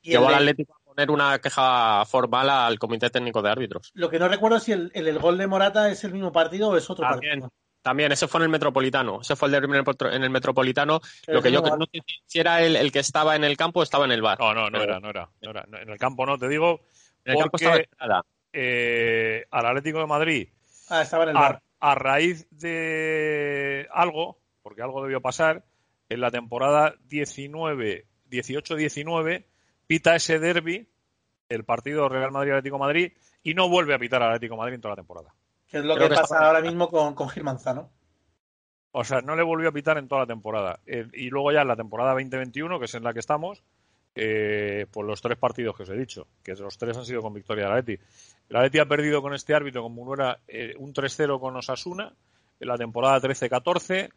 Y llevó el al Atlético a poner una queja formal al Comité Técnico de Árbitros. Lo que no recuerdo es si el, el, el gol de Morata es el mismo partido o es otro También, partido. También, ese fue en el Metropolitano. Ese fue el derbi en el, Metropolitano. Pero Lo que yo mismo no sé si era el, el que estaba en el campo o estaba en el bar. No, no, no Pero era, no era, no era. En el campo no, te digo, En el campo porque- estaba Estrada. eh, al Atlético de Madrid, Ah, estaba en el a, bar. a raíz de algo, porque algo debió pasar, en la temporada 19, 18-19, pita ese derby, el partido Real Madrid-Atlético de Madrid, y no vuelve a pitar al Atlético de Madrid en toda la temporada. Que es lo creo que, que pasa ahora mismo con, con Gil Manzano. O sea, no le volvió a pitar en toda la temporada. Eh, y luego ya en la temporada 2021, que es en la que estamos, eh, pues los tres partidos que os he dicho, que los tres han sido con victoria del Atleti. El Atleti ha perdido con este árbitro, con Munuera, eh, un 3-0 con Osasuna, en la temporada 13-14,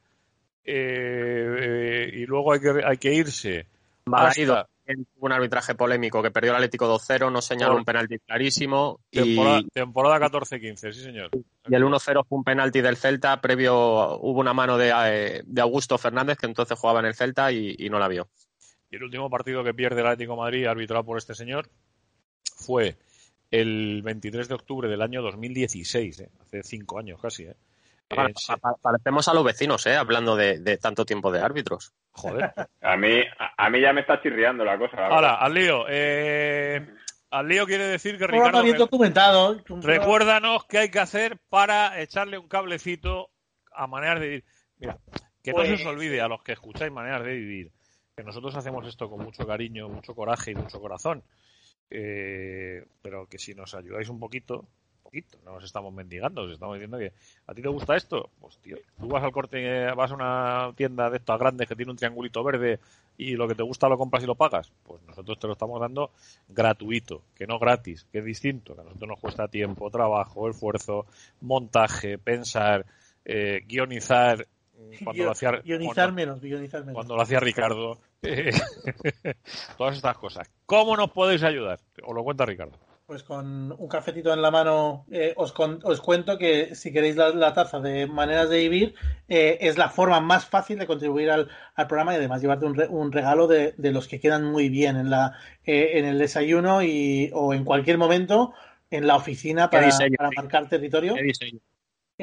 eh, eh, y luego hay que, hay que irse hasta un arbitraje polémico que perdió el Atlético 2-0, no señaló un penalti clarísimo y, temporada, temporada 14-15, sí señor. y el 1-0 fue un penalti del Celta, previo hubo una mano de, eh, de Augusto Fernández que entonces jugaba en el Celta y, y no la vio. Y el último partido que pierde el Atlético de Madrid, arbitrado por este señor, fue el 23 de octubre del año 2016, ¿eh? hace cinco años casi. ¿eh? Pa- Eh, pa- pa- parecemos a los vecinos, ¿eh? hablando de, de tanto tiempo de árbitros. joder. A mí, a, a mí ya me está chirriando la cosa. la Ahora, al lío. Eh, al lío quiere decir que Ricardo, bien documentado. Un programa- recuérdanos qué hay que hacer para echarle un cablecito a maneras de vivir. Mira, que no se Pues- os olvide a los que escucháis maneras de vivir, que nosotros hacemos esto con mucho cariño, mucho coraje y mucho corazón. Eh, pero que si nos ayudáis un poquito, no os estamos mendigando, os estamos diciendo que a ti te gusta esto, pues tío, tú vas al corte, vas a una tienda de estas grandes que tiene un triangulito verde y lo que te gusta lo compras y lo pagas, pues nosotros te lo estamos dando gratuito, que no gratis, que es distinto, que a nosotros nos cuesta tiempo, trabajo, esfuerzo, montaje, pensar, eh, guionizar, cuando lo hacía, Guionizar cuando- menos, guionizar menos. cuando lo hacía Ricardo, eh, todas estas cosas. ¿Cómo nos podéis ayudar? Os lo cuenta Ricardo. Pues con un cafetito en la mano eh, os, con- os cuento que si queréis la, la taza de maneras de vivir eh, es la forma más fácil de contribuir al, al programa y además llevarte un, re- un regalo de, de los que quedan muy bien en, la, eh, en el desayuno y, o en cualquier momento en la oficina ¿Qué para, marcar territorio. ¿Qué diseño?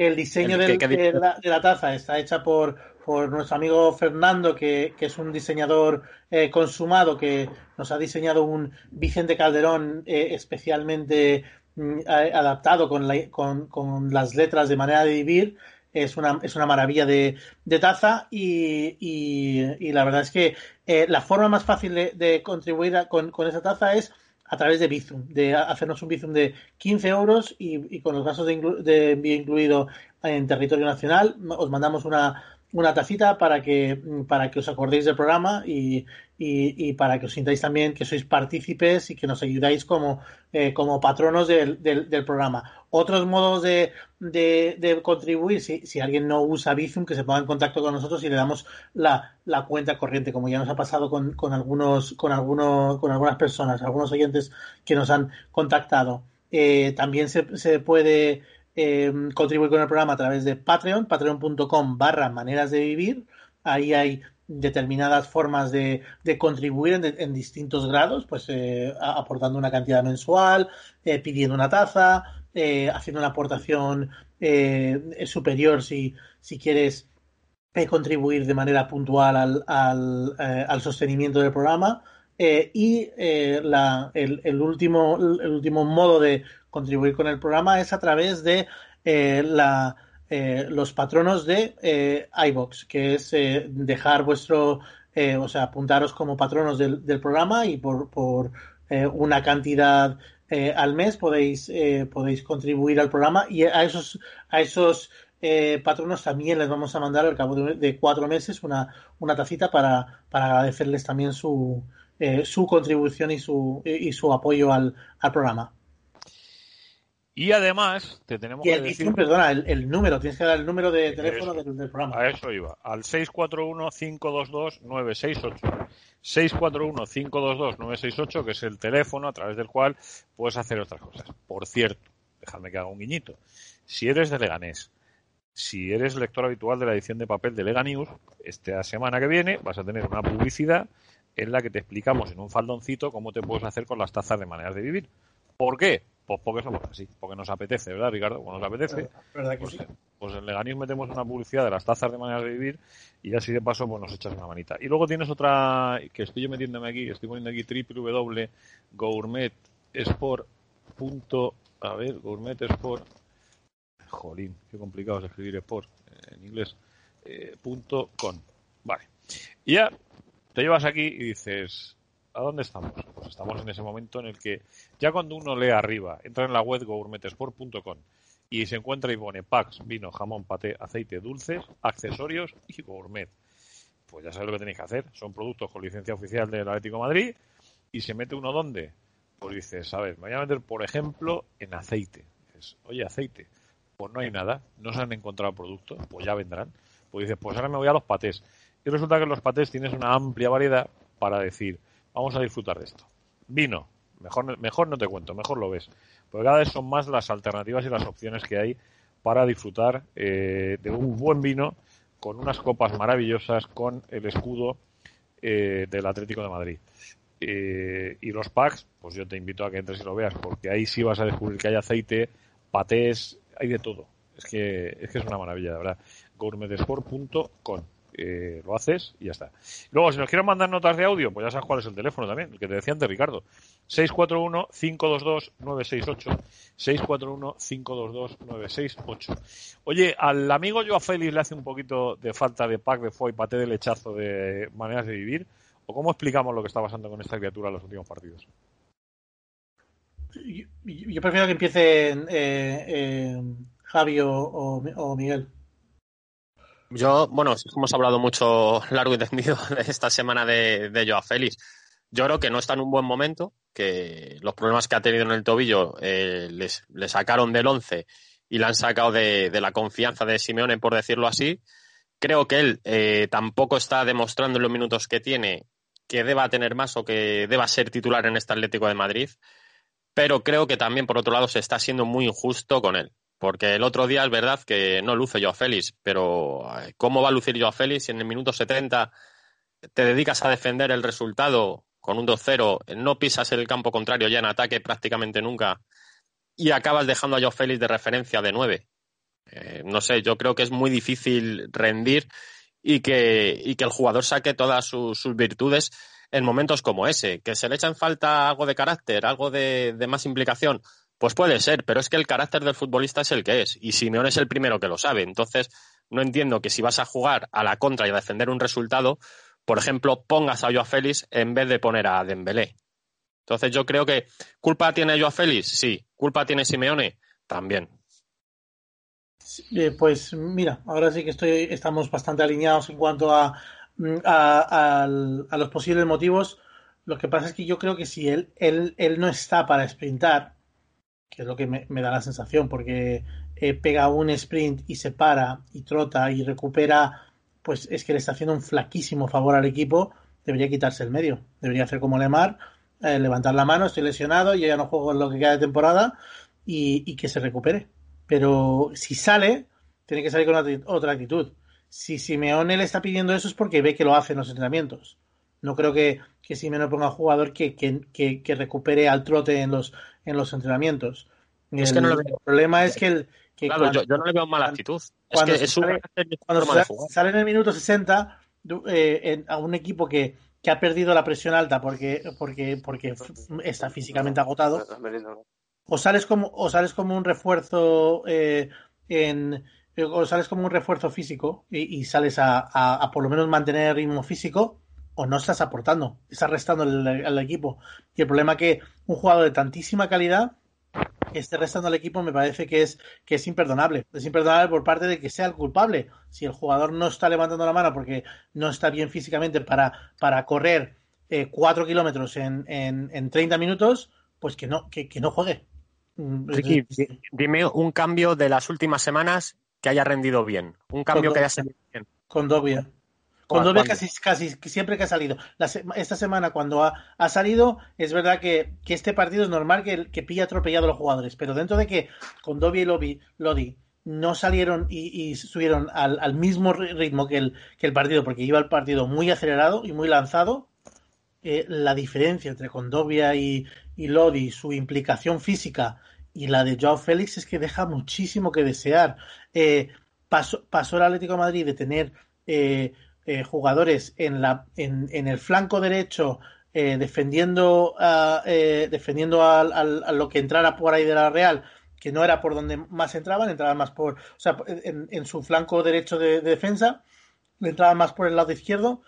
El diseño El- del- ¿qué- qué de, la, de la taza está hecha por, por nuestro amigo Fernando, que, que es un diseñador eh, consumado, que nos ha diseñado un Vicente Calderón eh, especialmente mm, adaptado con, la- con- con las letras de manera de vivir. Es una, es una maravilla de, de taza y, y- y la verdad es que eh, la forma más fácil de, de contribuir a- con, con esa taza es a través de Bizum, de hacernos un Bizum de 15 euros y, y con los gastos de, envío incluido en territorio nacional, os mandamos una, una tacita para que, para que os acordéis del programa y, y, para que os sintáis también que sois partícipes y que nos ayudáis como, eh, como patronos del, del programa. Otros modos de, de, contribuir, si, si alguien no usa Bizum, que se ponga en contacto con nosotros y le damos la, la cuenta corriente, como ya nos ha pasado con, con algunos, con algunos, con algunas personas, algunos oyentes que nos han contactado. Eh, también se, se puede eh, contribuir con el programa a través de Patreon, patreon.com barra maneras de vivir. Ahí hay determinadas formas de, de contribuir en, distintos grados, pues eh, aportando una cantidad mensual, pidiendo una taza, eh, haciendo una aportación eh, superior si, si quieres eh, contribuir de manera puntual al, al, eh, al sostenimiento del programa. Eh, y eh, el, el último, el último modo de contribuir con el programa es a través de eh, la, eh, los patronos de eh, iBox, que es eh, dejar vuestro, eh, o sea, apuntaros como patronos del, del programa y por, por eh, una cantidad eh, al mes podéis, eh, podéis contribuir al programa y a esos, a esos eh, patronos también les vamos a mandar al cabo de, de cuatro meses una, una tacita para, para agradecerles también su, eh, su contribución y su, y su apoyo al, al programa. Y además, te tenemos que el decir... Perdona, el, el número, tienes que dar el número de teléfono Eso. del, del programa. A eso iba, al 641-522-968. 641-522-968, que es el teléfono a través del cual puedes hacer otras cosas. Por cierto, déjame que haga un guiñito. Si eres de Leganés, si eres lector habitual de la edición de papel de Lega News, esta semana que viene vas a tener una publicidad en la que te explicamos en un faldoncito cómo te puedes hacer con las tazas de maneras de vivir. ¿Por qué? Pues porque somos así, porque nos apetece, ¿verdad, Ricardo? Como nos apetece, ¿Verdad que pues, sí? pues en Leganés metemos una publicidad de las tazas de maneras de vivir y así de paso pues nos echas una manita. Y luego tienes otra que estoy yo metiéndome aquí, estoy poniendo aquí www.gourmetsport. A ver, gourmetsport. Jolín, qué complicado es escribir sport en inglés. eh, punto com. Vale. Y ya te llevas aquí y dices, ¿a dónde estamos? Pues estamos en ese momento en el que ya cuando uno lee arriba, entra en la web gourmetesport.com y se encuentra y pone packs, vino, jamón, paté, aceite, dulces, accesorios y gourmet. Pues ya sabes lo que tenéis que hacer. Son productos con licencia oficial del Atlético de Madrid y se mete uno dónde. Pues dices, ver, me voy a meter, por ejemplo, en aceite. Dices, oye, aceite. Pues no hay nada, no se han encontrado productos, pues ya vendrán. Pues dices, pues ahora me voy a los patés. Y resulta que en los patés tienes una amplia variedad para decir, vamos a disfrutar de esto. Vino, mejor, mejor no te cuento, mejor lo ves. Porque cada vez son más las alternativas y las opciones que hay para disfrutar eh, de un buen vino con unas copas maravillosas, con el escudo eh, del Atlético de Madrid. Eh, y los packs, pues yo te invito a que entres y lo veas, porque ahí sí vas a descubrir que hay aceite, patés, hay de todo. Es que es, que es una maravilla, de verdad. gourmetesport.com. Eh, lo haces y ya está. Luego, si nos quieren mandar notas de audio, pues ya sabes cuál es el teléfono también, el que te decía antes Ricardo. 641-522-968. 641-522-968. Oye, al amigo Joao Félix le hace un poquito de falta de pack de foie, paté de lechazo de maneras de vivir. ¿O cómo explicamos lo que está pasando con esta criatura en los últimos partidos? Yo, prefiero que empiecen eh, eh, Javi o Miguel. Yo, bueno, hemos hablado mucho largo y tendido esta semana de, de Joao Félix. Yo creo que no está en un buen momento, que los problemas que ha tenido en el tobillo eh, le sacaron del 11 y le han sacado de, de, la confianza de Simeone, por decirlo así. Creo que él eh, tampoco está demostrando en los minutos que tiene que deba tener más o que deba ser titular en este Atlético de Madrid. Pero creo que también, por otro lado, se está siendo muy injusto con él. Porque el otro día es verdad que no luce Joao Félix, pero ¿cómo va a lucir Joao Félix si en el minuto 70 te dedicas a defender el resultado con un 2-0, no pisas el campo contrario ya en ataque prácticamente nunca y acabas dejando a Joao Félix de referencia de 9? Eh, no sé, yo creo que es muy difícil rendir y que, y que el jugador saque todas sus, virtudes en momentos como ese. Que se le echa en falta algo de carácter, algo de, más implicación, pues puede ser, pero es que el carácter del futbolista es el que es y Simeone es el primero que lo sabe. Entonces, no entiendo que si vas a jugar a la contra y a defender un resultado, por ejemplo, pongas a Joao Félix en vez de poner a Dembélé. Entonces yo creo que culpa tiene Joao Félix, sí. Culpa tiene Simeone, también. Eh, pues mira, ahora sí que estoy, estamos bastante alineados en cuanto a, a, a, los posibles motivos. Lo que pasa es que yo creo que si él, él, él no está para sprintar, que es lo que me, da la sensación, porque pega un sprint y se para y trota y recupera, pues es que le está haciendo un flaquísimo favor al equipo. Debería quitarse el medio, debería hacer como Lemar, eh, levantar la mano, estoy lesionado, yo ya no juego en lo que queda de temporada y, que se recupere pero si sale, tiene que salir con otra actitud. Si Simeone le está pidiendo eso es porque ve que lo hace en los entrenamientos. No creo que, que Simeone ponga un jugador que, que, que, recupere al trote en los, en los entrenamientos. Es el, que no lo veo. el problema es que, el, que claro, cuando, yo, yo, no le veo mala actitud. Cuando es que es sale, un cuando forma de sale, jugar. sale en el minuto 60 eh, en, a un equipo que, que ha perdido la presión alta porque, porque, porque está físicamente agotado o sales como o sales como un refuerzo eh, en o sales como un refuerzo físico y, y sales a, a, a, por lo menos mantener el ritmo físico o no estás aportando, estás restando al, al equipo. Y el problema es que un jugador de tantísima calidad esté restando al equipo me parece que es que es imperdonable. Es imperdonable por parte de que sea el culpable. Si el jugador no está levantando la mano porque no está bien físicamente para, para correr eh, cuatro kilómetros en, en, en 30 minutos, pues que no, que, que no juegue. Ricky, dime un cambio de las últimas semanas que haya rendido bien. Un cambio que haya salido bien. Con Dobia. Con Dobia casi, casi siempre que ha salido. La, esta semana cuando ha, ha salido, es verdad que, que, este partido es normal que, que pilla atropellado a los jugadores, pero dentro de que con y Lodi, Lodi no salieron y, y subieron al, al, mismo ritmo que el, que el partido, porque iba el partido muy acelerado y muy lanzado, eh, la diferencia entre Condovia y, y Lodi, su implicación física y la de Joao Félix es que deja muchísimo que desear. Eh, pasó, pasó, el Atlético de Madrid de tener eh, eh, jugadores en, la, en, en, el flanco derecho eh, defendiendo, a, defendiendo a, a, a, lo que entrara por ahí de la Real, que no era por donde más entraban, entraban más por, o sea, en, en su flanco derecho de, de defensa, le entraban más por el lado izquierdo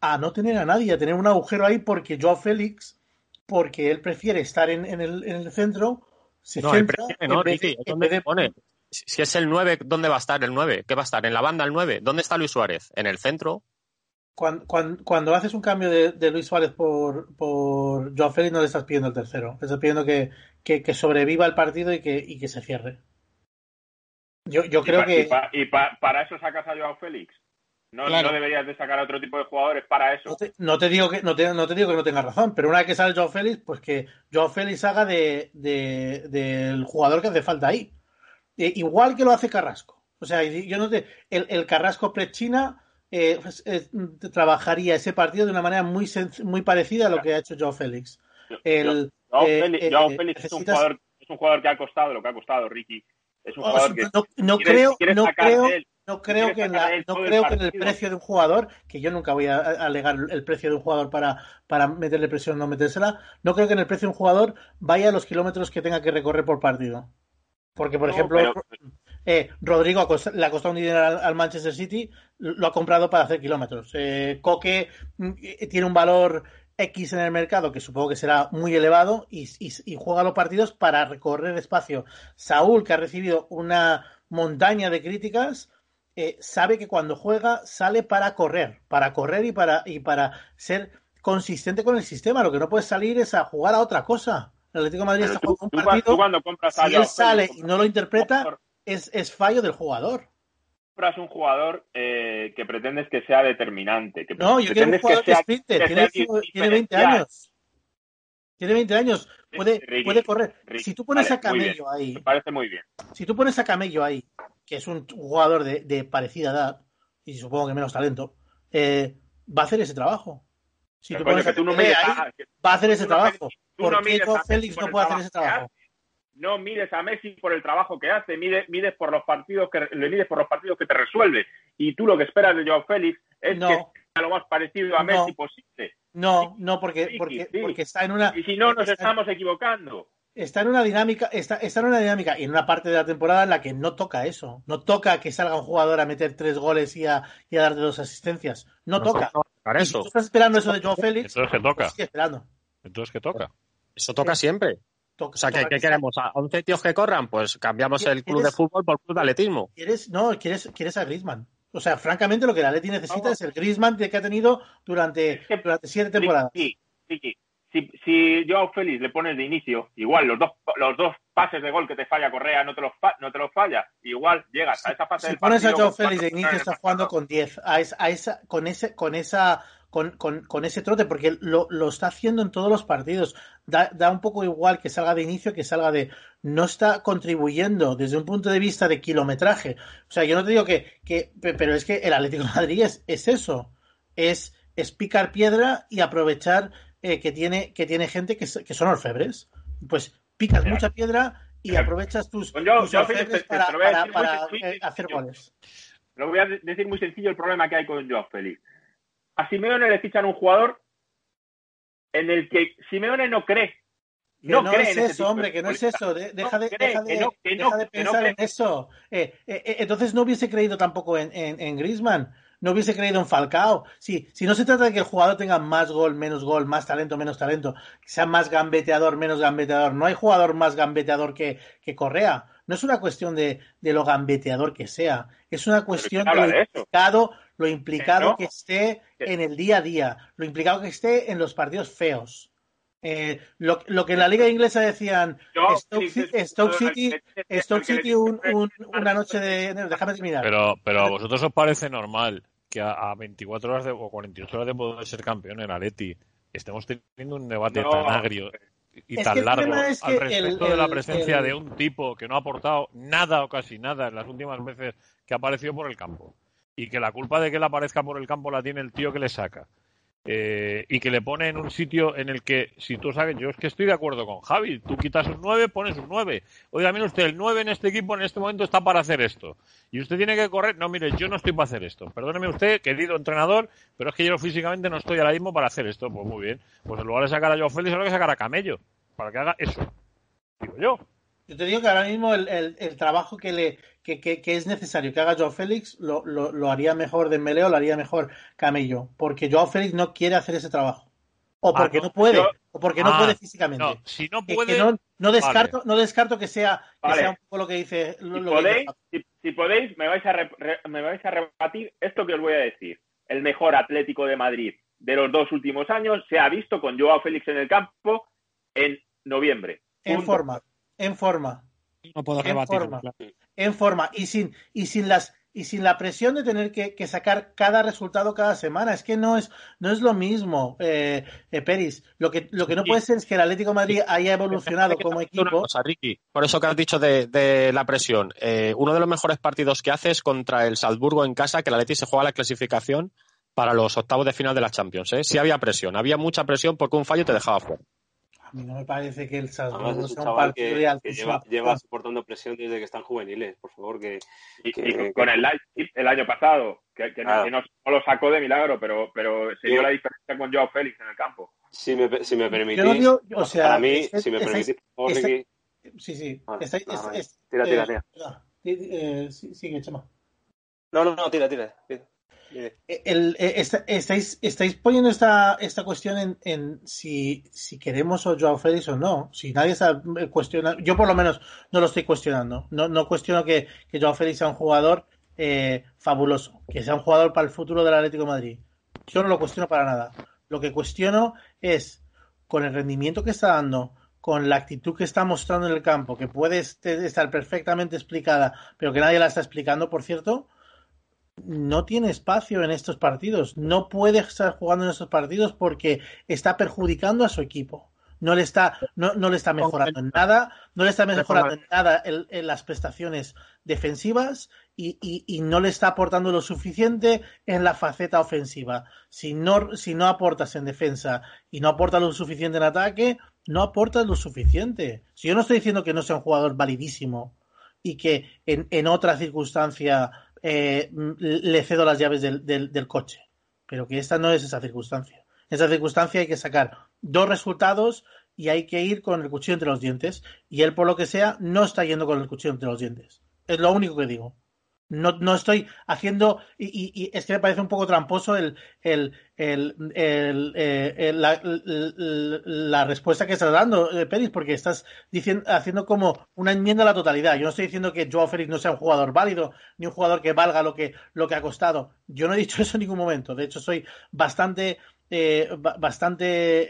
a no tener a nadie, a tener un agujero ahí porque Joao Félix, porque él prefiere estar en, en, el, en el, centro, se no, centra prefiere, no, Ricky, de, ¿dónde de... pone? Si es el 9, ¿dónde va a estar el 9? ¿Qué va a estar? ¿En la banda el 9? ¿Dónde está Luis Suárez? ¿En el centro? Cuando, cuando, cuando haces un cambio de, de, Luis Suárez por, por Joao Félix no le estás pidiendo el tercero, le estás pidiendo que, que, que sobreviva el partido y que, y que se cierre. Yo, yo creo y pa, que... Y, pa, y pa, para eso sacas a Joao Félix. No, claro. no, deberías de sacar a otro tipo de jugadores para eso. No te, no te digo que no te, no te, digo que no tengas razón, pero una vez que sale Joao Félix, pues que Joao Félix haga de, de, del jugador que hace falta ahí. Eh, igual que lo hace Carrasco. O sea, yo no te, el, el Carrasco pre-China eh, pues, eh, trabajaría ese partido de una manera muy, muy parecida a lo que ha hecho Joao Félix. El, Joao Félix, Joao Félix necesitas... es, un jugador, es un jugador que ha costado lo que ha costado, Ricky. Es un jugador que no, creo, quieres no creo, él, no creo que en la, no creo que en el precio de un jugador, que yo nunca voy a alegar el precio de un jugador para, para meterle presión o no metérsela, no creo que en el precio de un jugador vaya a los kilómetros que tenga que recorrer por partido. Porque, por no, ejemplo, pero... eh, Rodrigo le ha costado un dinero al, al, Manchester City, lo ha comprado para hacer kilómetros. Eh, Coque eh, tiene un valor X en el mercado, que supongo que será muy elevado, y, y, y, juega los partidos para recorrer espacio. Saúl, que ha recibido una montaña de críticas, eh, sabe que cuando juega sale para correr, para correr y para, y para ser consistente con el sistema. Lo que no puede salir es a jugar a otra cosa. El Atlético de Madrid está tú, jugando un partido. Tú cuando compras si él sale y no lo interpreta, es, es fallo del jugador compras un jugador eh, que pretendes que sea determinante. Que no, yo quiero un jugador que, sea, que sprinte, tiene, tiene 20 años. Tiene 20 años, puede, Ricky, puede correr. Ricky, si tú pones vale, a Camello ahí. Me parece muy bien. Si tú pones a Camello ahí, que es un jugador de, de parecida edad, y supongo que menos talento, eh, va a hacer ese trabajo. Si Pero tú pones no ahí, a, va a hacer ese trabajo. Tú ¿Por no qué Félix no puede hacer ese trabajo? no mides a Messi por el trabajo que hace, mides, mides por los partidos que le mides por los partidos que te resuelve. Y tú lo que esperas de Joao Félix es No. que sea lo más parecido a No. Messi posible. No, no, porque, Sí, porque, sí. porque está en una. Y si no, nos está- estamos equivocando. está en una dinámica, está, está en una dinámica y en una parte de la temporada en la que no toca eso. No toca que salga un jugador a meter tres goles y a, y a darte dos asistencias. No, toca. no va a tocar Y eso. Si tú estás esperando eso de Joao Félix, Entonces, ¿qué toca? pues esperando. Entonces, ¿qué toca? Eso toca siempre. Toca- O sea, ¿qué, toca qué que queremos? ¿A 11 tíos que corran? Pues cambiamos el club de ¿Quieres- fútbol por club de atletismo. ¿Quieres, no, quieres, quieres a Griezmann. O sea, francamente, lo que la Leti necesita es el Griezmann que ha tenido durante, que- durante siete temporadas. Sí, sí, sí. Si, si Joao Félix le pones de inicio, igual los dos, los dos pases de gol que te falla Correa no te los, fa- no te los falla, igual llegas a esa fase Si del pones a partido Joao Félix de inicio, está jugando con 10, a esa, a esa, con ese, con esa, con, con, con ese trote, porque lo, lo está haciendo en todos los partidos. Da, da un poco igual que salga de inicio que salga de. No está contribuyendo desde un punto de vista de kilometraje. O sea, yo no te digo que. que pe- pero es que el Atlético de Madrid es, es eso. Es, es picar piedra y aprovechar eh, que, tiene, que tiene gente que, que son orfebres. Pues picas mucha piedra y aprovechas tus, Con Joao- tus orfebres te- para, eh, hacer goles. Lo voy a de- decir muy sencillo el problema que hay con Joao Félix. A Simeone le fichan un jugador en el que Simeone no cree. Que No, no, cree es en eso, hombre, que no es eso. de- deja, No de, cree, deja, de, que no, que no, deja de que no pensar en eso. Eh, entonces no hubiese creído tampoco en, en, en Griezmann. No hubiese creído en Falcao. Sí, si no se trata de que el jugador tenga más gol, menos gol, más talento, menos talento, que sea más gambeteador, menos gambeteador. No hay jugador más gambeteador que, que Correa. No es una cuestión de, de lo gambeteador que sea. Es una cuestión ¿quién de lo de implicado, lo implicado no. que esté en el día a día, lo implicado que esté en los partidos feos. Eh, lo, lo que en la liga inglesa decían Stoke, Félix Ci- es Stoke City, Stoke City un- una noche de... Déjame terminar. Pero, pero a vosotros os parece normal que a, a 24 horas de, o 48 horas de poder ser campeón en Atleti. Estemos teniendo un debate No. tan agrio y Es tan largo al respecto el- de la presencia el- de un tipo que no ha aportado nada o casi nada en las últimas veces que ha aparecido por el campo. Y que la culpa de que él aparezca por el campo la tiene el tío que le saca eh, y que le pone en un sitio en el que, si tú sabes, yo es que estoy de acuerdo con Javi, tú quitas un 9, pones un 9. Oiga, mire usted, el 9 en este equipo en este momento está para hacer esto. Y usted tiene que correr. No, mire, yo no estoy para hacer esto. Perdóneme usted, querido entrenador, pero es que yo físicamente no estoy ahora mismo para hacer esto. Pues muy bien. Pues en lugar de sacar a Joao Félix, ahora que sacar a Camello, para que haga eso. Digo yo. Yo te digo que ahora mismo el, el- el trabajo que, le, que, que- que es necesario que haga Joao Félix lo, lo, lo haría mejor Dembélé o lo haría mejor Camello, porque Joao Félix no quiere hacer ese trabajo. O Ah, porque no, no, puede, yo- o porque no Ah, puede físicamente. No, si no puede. que no, no descarto, no descarto que sea, que Vale. sea un poco lo que dice. Lo, Si lo podéis, si, si podéis me, vais a re- re- me vais a rebatir esto que os voy a decir. El mejor Atlético de Madrid de los dos últimos años se ha visto con Joao Félix en el campo en noviembre. en Punto. forma, en forma, No puedo En rebatirlo, forma. claro. en forma y sin y sin las y sin la presión de tener que, que sacar cada resultado cada semana. Es que no es no es lo mismo, eh, eh, Peris. Lo que lo que no Sí. puede ser es que el Atlético de Madrid haya evolucionado como equipo. cosa, Ricky, por eso que has dicho de, de la presión. Eh, uno de los mejores partidos que hace es contra el Salzburgo en casa, que el Atleti se juega la clasificación para los octavos de final de la Champions. ¿eh? Sí había presión, había mucha presión porque un fallo te dejaba fuera. No me parece que el Además Salzburgo es un sea un chaval partido que, de que lleva, soportando presión desde que están juveniles, por favor, que, Y, que- y con- el Leipzig el año pasado, que, que no- Claro. que no, no lo sacó de milagro, pero, pero se dio la diferencia con Joao Félix en el campo. si me, si me permitís, Yo no digo, o sea, para mí, es- si me es- permitís, por favor, es- Ricky, Sí, sí. Vale, es- vale. es- Tira, tira, eh, tira. Eh, sí- sigue, Chema. No, no, no, tira, tira. tira. Dime. El- eh, estáis, estáis poniendo esta, cuestión en, si, queremos o Joao Félix o no. Si nadie está eh, cuestionando, yo por lo menos no lo estoy cuestionando. No, no cuestiono que, que Joao Félix sea un jugador eh, fabuloso, que sea un jugador para el futuro del Atlético de Madrid. Yo no lo cuestiono para nada. Lo que cuestiono es con el rendimiento que está dando, con la actitud que está mostrando en el campo, que puede este- estar perfectamente explicada, pero que nadie la está explicando, por cierto, no tiene espacio en estos partidos. No puede estar jugando en estos partidos porque está perjudicando a su equipo. No le está, no, no le está mejorando en nada, no le está mejorando en nada en, en las prestaciones defensivas y, y- y no le está aportando lo suficiente en la faceta ofensiva. Si no, si no aportas en defensa y no aportas lo suficiente en ataque, no aportas lo suficiente. Si yo no estoy diciendo que no sea un jugador validísimo y que en, en otra circunstancia eh, le cedo las llaves del, del, del coche, pero que esta no es esa circunstancia. En esa circunstancia hay que sacar dos resultados y hay que ir con el cuchillo entre los dientes. Y él, por lo que sea, no está yendo con el cuchillo entre los dientes. Es lo único que digo. No, no estoy haciendo, y, y, es que me parece un poco tramposo el, el, el, eh, la, la, respuesta que estás dando, eh, Peris, porque estás diciendo, haciendo como una enmienda a la totalidad. Yo no estoy diciendo que Joao Félix no sea un jugador válido, ni un jugador que valga lo que, lo que ha costado. Yo no he dicho eso en ningún momento. De hecho, soy bastante eh, bastante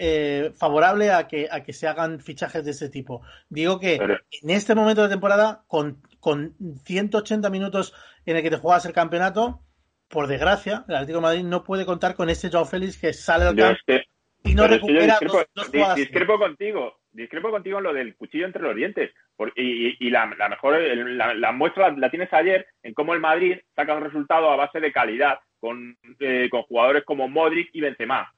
eh, favorable a que, a que se hagan fichajes de ese tipo. Digo que Pero- en este momento de temporada, con, con 180 minutos en el que te juegas el campeonato, por desgracia, el Atlético de Madrid no puede contar con este Joao Félix que sale al campo es que y no Pero recupera discrepo, dos, jugadas. discrepo contigo, discrepo contigo en lo del cuchillo entre los dientes. Y, y- la, la mejor, la muestra la, la tienes ayer en cómo el Madrid saca un resultado a base de calidad con, eh, con jugadores como Modric y Benzema.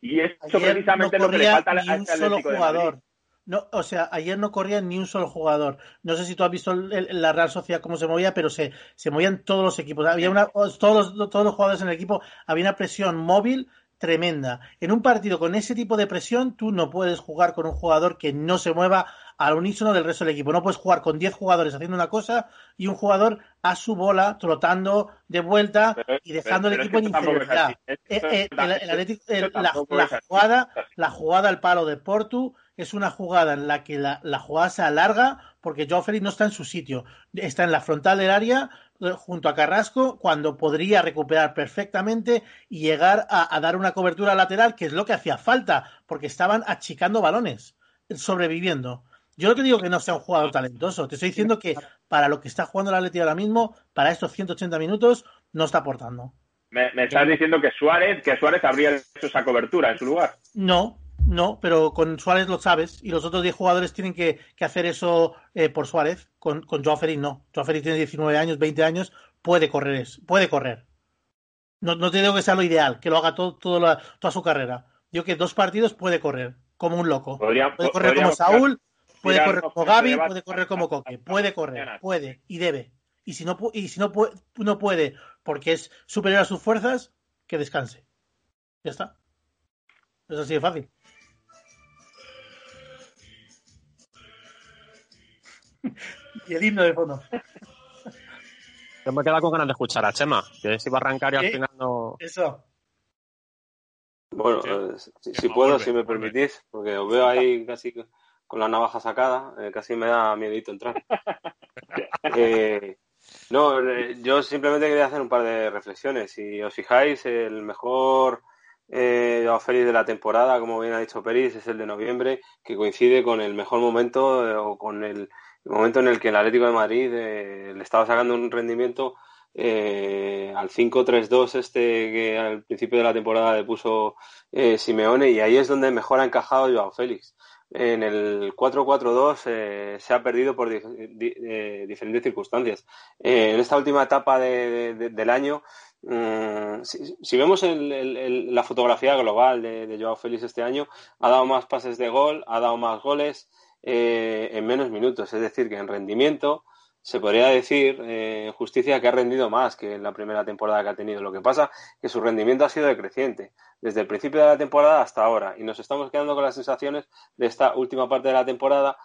Y eso Ayer precisamente no es lo que le falta a ni a un solo Atlético de Madrid. jugador. No, o sea, ayer no corría ni un solo jugador. No sé si tú has visto el- el- la Real Sociedad cómo se movía, pero se, se movían todos los equipos. Había una, todos, los, todos los jugadores en el equipo, había una presión móvil tremenda. En un partido con ese tipo de presión, tú no puedes jugar con un jugador que no se mueva al unísono del resto del equipo. No puedes jugar con 10 jugadores haciendo una cosa y un jugador a su bola, trotando de vuelta Pero- y dejando pero- pero equipo en inferioridad. Eh, eh, el, el el- la, jugada, al palo de Portu es una jugada en la que la, la jugada se alarga porque Joao Félix no está en su sitio. Está en la frontal del área eh, junto a Carrasco cuando podría recuperar perfectamente y llegar a, a dar una cobertura lateral, que es lo que hacía falta, porque estaban achicando balones, sobreviviendo. Yo lo que digo que no sea un jugador talentoso, te estoy diciendo que para lo que está jugando el Atleti ahora mismo, para estos 180 minutos, no está aportando. Me, me estás diciendo que Suárez, que Suárez habría hecho esa cobertura en su lugar. No, no, pero con Suárez lo sabes y los otros 10 jugadores tienen que, que hacer eso eh, por Suárez. Con, con Joao Félix no. Joao Félix tiene 19 años, 20 años, puede correr, puede correr. No, no te digo que sea lo ideal, que lo haga todo, todo la- toda su carrera. Digo que dos partidos puede correr, como un loco. Podría- Puede correr como Saúl, puede tirar correr como Gaby, debate puede correr como Coque, puede correr, puede y debe. Y si no, y si no, puede, no puede porque es superior a sus fuerzas, que descanse. Ya está. Es así de fácil. y el himno de fondo. Yo me he quedado con ganas de escuchar a Chema, que se iba a arrancar y al final no. Eso. Bueno, Sí. eh, si, si puedo, vuelve, si me vuelve. permitís, porque os veo ahí casi con la navaja sacada, eh, casi me da miedito entrar. Eh, no, eh, yo simplemente quería hacer un par de reflexiones. Si os fijáis, el mejor eh, Félix de la temporada, como bien ha dicho Peris, es el de noviembre, que coincide con el mejor momento eh, o con el, momento en el que el Atlético de Madrid eh, le estaba sacando un rendimiento eh, al 5-3-2 este que al principio de la temporada le puso eh, Simeone y ahí es donde mejor ha encajado Joao Félix. En el 4-4-2 eh, se ha perdido por eh, diferentes circunstancias. Eh, en esta última etapa de- del año, mm, si, si vemos el- el- el- la fotografía global de, de Joao Félix este año, ha dado más pases de gol, ha dado más goles eh, en menos minutos. Es decir, que en rendimiento se podría decir eh, justicia que ha rendido más que en la primera temporada que ha tenido. Lo que pasa que su rendimiento ha sido decreciente desde el principio de la temporada hasta ahora y nos estamos quedando con las sensaciones de esta última parte de la temporada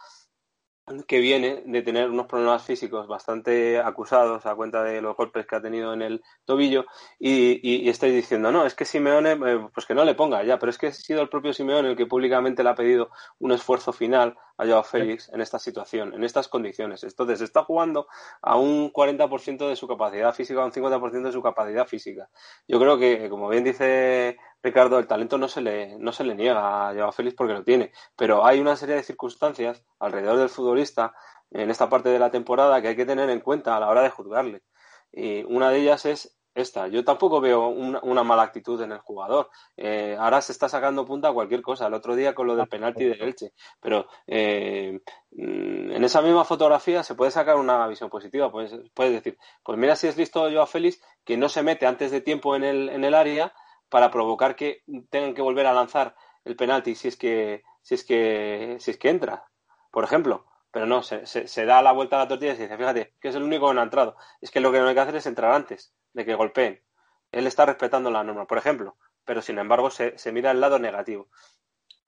que viene de tener unos problemas físicos bastante acusados a cuenta de los golpes que ha tenido en el tobillo y, y, y estáis diciendo, no, es que Simeone, eh, pues que no le ponga ya, pero es que ha sido el propio Simeone el que públicamente le ha pedido un esfuerzo final a Joao Félix en esta situación, en estas condiciones. Entonces está jugando a un 40% de su capacidad física, a un 50% de su capacidad física. Yo creo que, como bien dice Ricardo, el talento no se le, no se le niega a Joao Félix porque lo tiene, pero hay una serie de circunstancias alrededor del futbolista en esta parte de la temporada que hay que tener en cuenta a la hora de juzgarle. Y una de ellas es esta. Yo tampoco veo una, mala actitud en el jugador. Eh, ahora se está sacando punta a cualquier cosa. El otro día con lo del penalti del Elche. Pero eh, en esa misma fotografía se puede sacar una visión positiva. Puedes, puedes decir, pues mira si es listo Joao Félix que no se mete antes de tiempo en el, en el área para provocar que tengan que volver a lanzar el penalti si es que si es que, si es que entra, por ejemplo. Pero no, se, se, da la vuelta a la tortilla y se dice, fíjate, que es el único que no ha entrado. Es que lo que no hay que hacer es entrar antes de que golpeen. Él está respetando la norma, por ejemplo, pero sin embargo se, mira el lado negativo.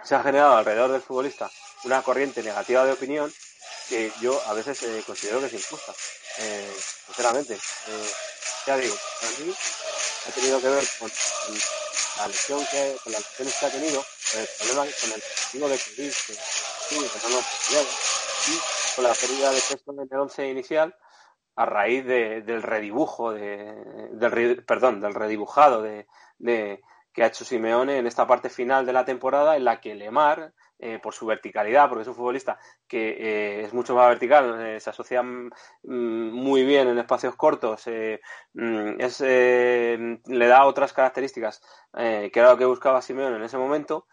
Se ha generado alrededor del futbolista una corriente negativa de opinión que yo a veces eh, considero que es injusta, eh, sinceramente. Eh, ya digo, mí ha tenido que ver con, la lesión que, con las lesiones que ha tenido, con el problema, con el objetivo de cubrir que, sí, que no y con la pérdida de peso en el once inicial a raíz de, del redibujo, de, del, perdón, del redibujado de, de, que ha hecho Simeone en esta parte final de la temporada en la que Lemar eh, por su verticalidad, porque es un futbolista que eh, es mucho más vertical, eh, se asocia mm, muy bien en espacios cortos, mm, es, le da otras características que era lo que buscaba Simeone en ese momento,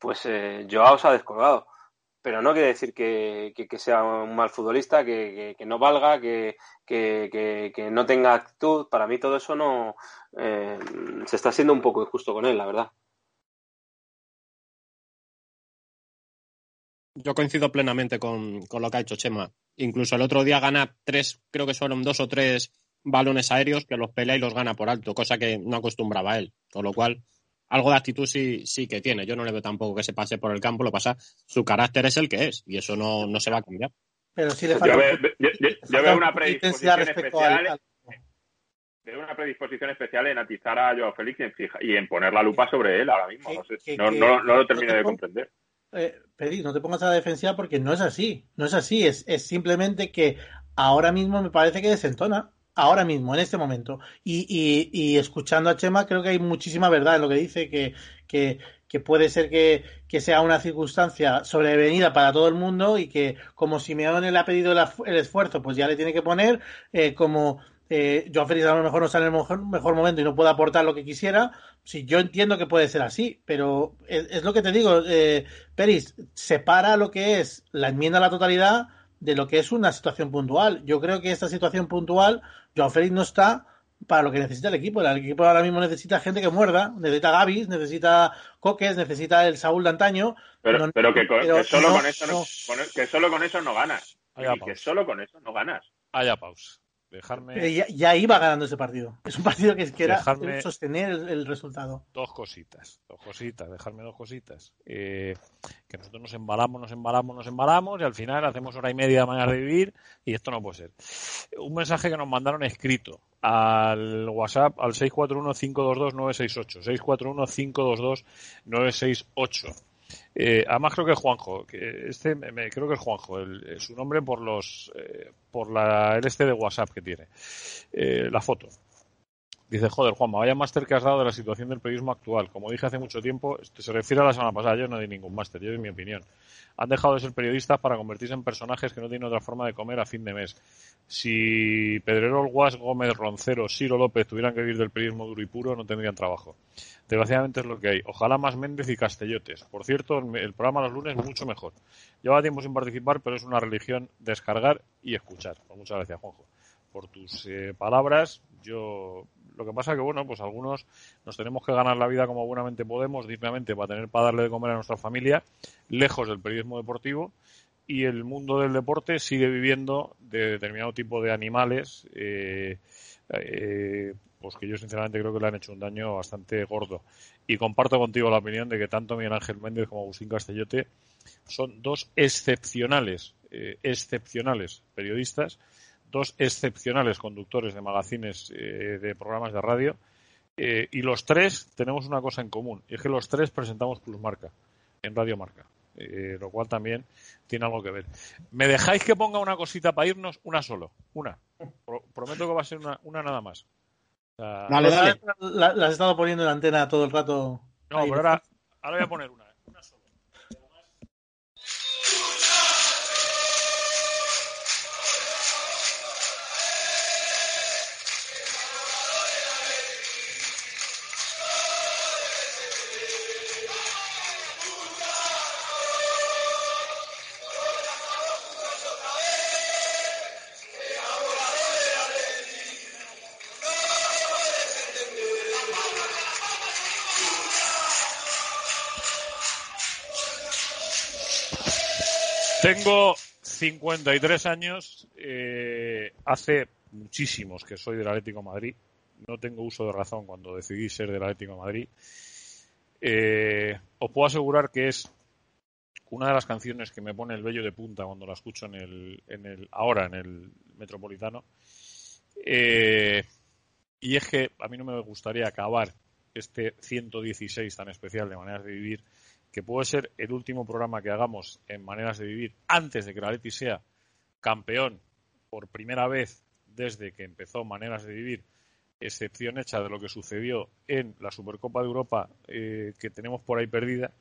pues Joao se ha descolgado. Pero no quiere decir que, sea un mal futbolista, que, no valga, que, no tenga actitud. Para mí todo eso no se está haciendo un poco injusto con él, la verdad. Yo coincido plenamente con, lo que ha hecho Chema. Incluso el otro día gana tres, creo que fueron dos o tres balones aéreos que los pelea y los gana por alto, cosa que no acostumbraba él. Con lo cual, algo de actitud sí, sí que tiene. Yo no le veo tampoco que se pase por el campo, lo pasa, su carácter es el que es y eso no, no se va a cambiar. Pero sí le falta. Yo, veo, una predisposición especial. Veo una predisposición especial en atizar a Joao Félix y en, poner la lupa sobre él ahora mismo. No, no, no lo termino de comprender eh, no te pongas a la defensiva porque no es así. No es así. Es, es, simplemente que ahora mismo me parece que desentona. Ahora mismo, en este momento. Y, y, y escuchando a Chema, creo que hay muchísima verdad en lo que dice, que, que, que puede ser que, que, sea una circunstancia sobrevenida para todo el mundo y que como Simeone le ha pedido el, esfuerzo, pues ya le tiene que poner, eh, como eh, Joao Félix a lo mejor no está en el mejor, mejor, momento y no puede aportar lo que quisiera. Sí, yo entiendo que puede ser así, pero es, lo que te digo, eh, Peris, separa lo que es la enmienda a la totalidad de lo que es una situación puntual. Yo creo que esta situación puntual, Joao Félix no está para lo que necesita el equipo. El equipo ahora mismo necesita gente que muerda, necesita Gavis, necesita Coques, necesita el Saúl de antaño. Pero, pero, que, solo con eso no, que solo con eso no ganas. que solo con eso no ganas. Haya pausa. Dejarme... Ya, iba ganando ese partido. Es un partido que, que era sostener el, resultado. Dos cositas, dos cositas, dejarme dos cositas. Eh, que nosotros nos embalamos, nos embalamos, nos embalamos y al final hacemos hora y media de mañana de vivir y esto no puede ser. Un mensaje que nos mandaron escrito al WhatsApp al 641-522-968. 641-522-968. Eh, además creo que es Juanjo, que este me, creo que es Juanjo, el, su nombre por los eh, por la el este de WhatsApp que tiene, eh, la foto. Dice, joder, Juanma, vaya máster que has dado de la situación del periodismo actual. Como dije hace mucho tiempo, se refiere a la semana pasada, yo no di ningún máster, yo di mi opinión. Han dejado de ser periodistas para convertirse en personajes que no tienen otra forma de comer a fin de mes. Si Pedrerol, Guas, Gómez, Roncero, Siro López tuvieran que vivir del periodismo duro y puro, no tendrían trabajo. Desgraciadamente es lo que hay. Ojalá más Méndez y Castellotes. Por cierto, el programa los lunes mucho mejor. Lleva tiempo sin participar, pero es una religión descargar y escuchar. Pues muchas gracias, Juanjo, por tus eh, palabras. Yo lo que pasa que, bueno, pues algunos nos tenemos que ganar la vida como buenamente podemos, dignamente, para tener para darle de comer a nuestra familia, lejos del periodismo deportivo, y el mundo del deporte sigue viviendo de determinado tipo de animales, eh, eh, pues que yo sinceramente creo que le han hecho un daño bastante gordo. Y comparto contigo la opinión de que tanto Miguel Ángel Méndez como Agustín Castellote son dos excepcionales, eh, excepcionales periodistas dos excepcionales conductores de magazines eh, de programas de radio eh, y los tres tenemos una cosa en común y es que los tres presentamos Plusmarca en Radio Marca eh, lo cual también tiene algo que ver. ¿me dejáis que ponga una cosita para irnos? una solo, una. Prometo que va a ser una, una nada más. Dale, dale. La, has estado poniendo en la antena todo el rato. No, pero ahora, ahora voy a poner una 53 años. eh, hace muchísimos que soy del Atlético Madrid. No tengo uso de razón cuando decidí ser del Atlético Madrid. Eh, os puedo asegurar que es una de las canciones que me pone el vello de punta cuando la escucho en el, en el ahora en el Metropolitano. Eh, y es que a mí no me gustaría acabar este 116 tan especial de maneras de vivir, que puede ser el último programa que hagamos en maneras de vivir antes de que la Leti sea campeón por primera vez desde que empezó Maneras de Vivir, excepción hecha de lo que sucedió en la Supercopa de Europa eh, que tenemos por ahí perdida,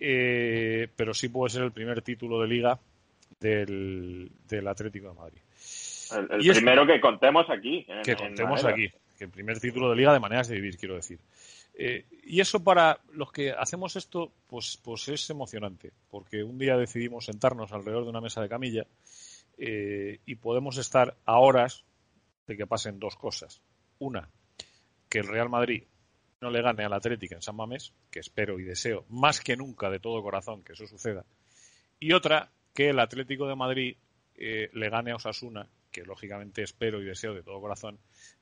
eh, pero sí puede ser el primer título de liga del, del Atlético de Madrid. El, el Y es- primero que contemos aquí. en- que contemos aquí, que el primer título de liga de maneras de vivir, quiero decir. Eh, y eso para los que hacemos esto, pues, pues es emocionante, porque un día decidimos sentarnos alrededor de una mesa de camilla eh, y podemos estar a horas de que pasen dos cosas. Una, que el Real Madrid no le gane al Atlético en San Mamés, que espero y deseo más que nunca de todo corazón que eso suceda. Y otra, que el Atlético de Madrid eh, le gane a Osasuna, que lógicamente espero y deseo de todo corazón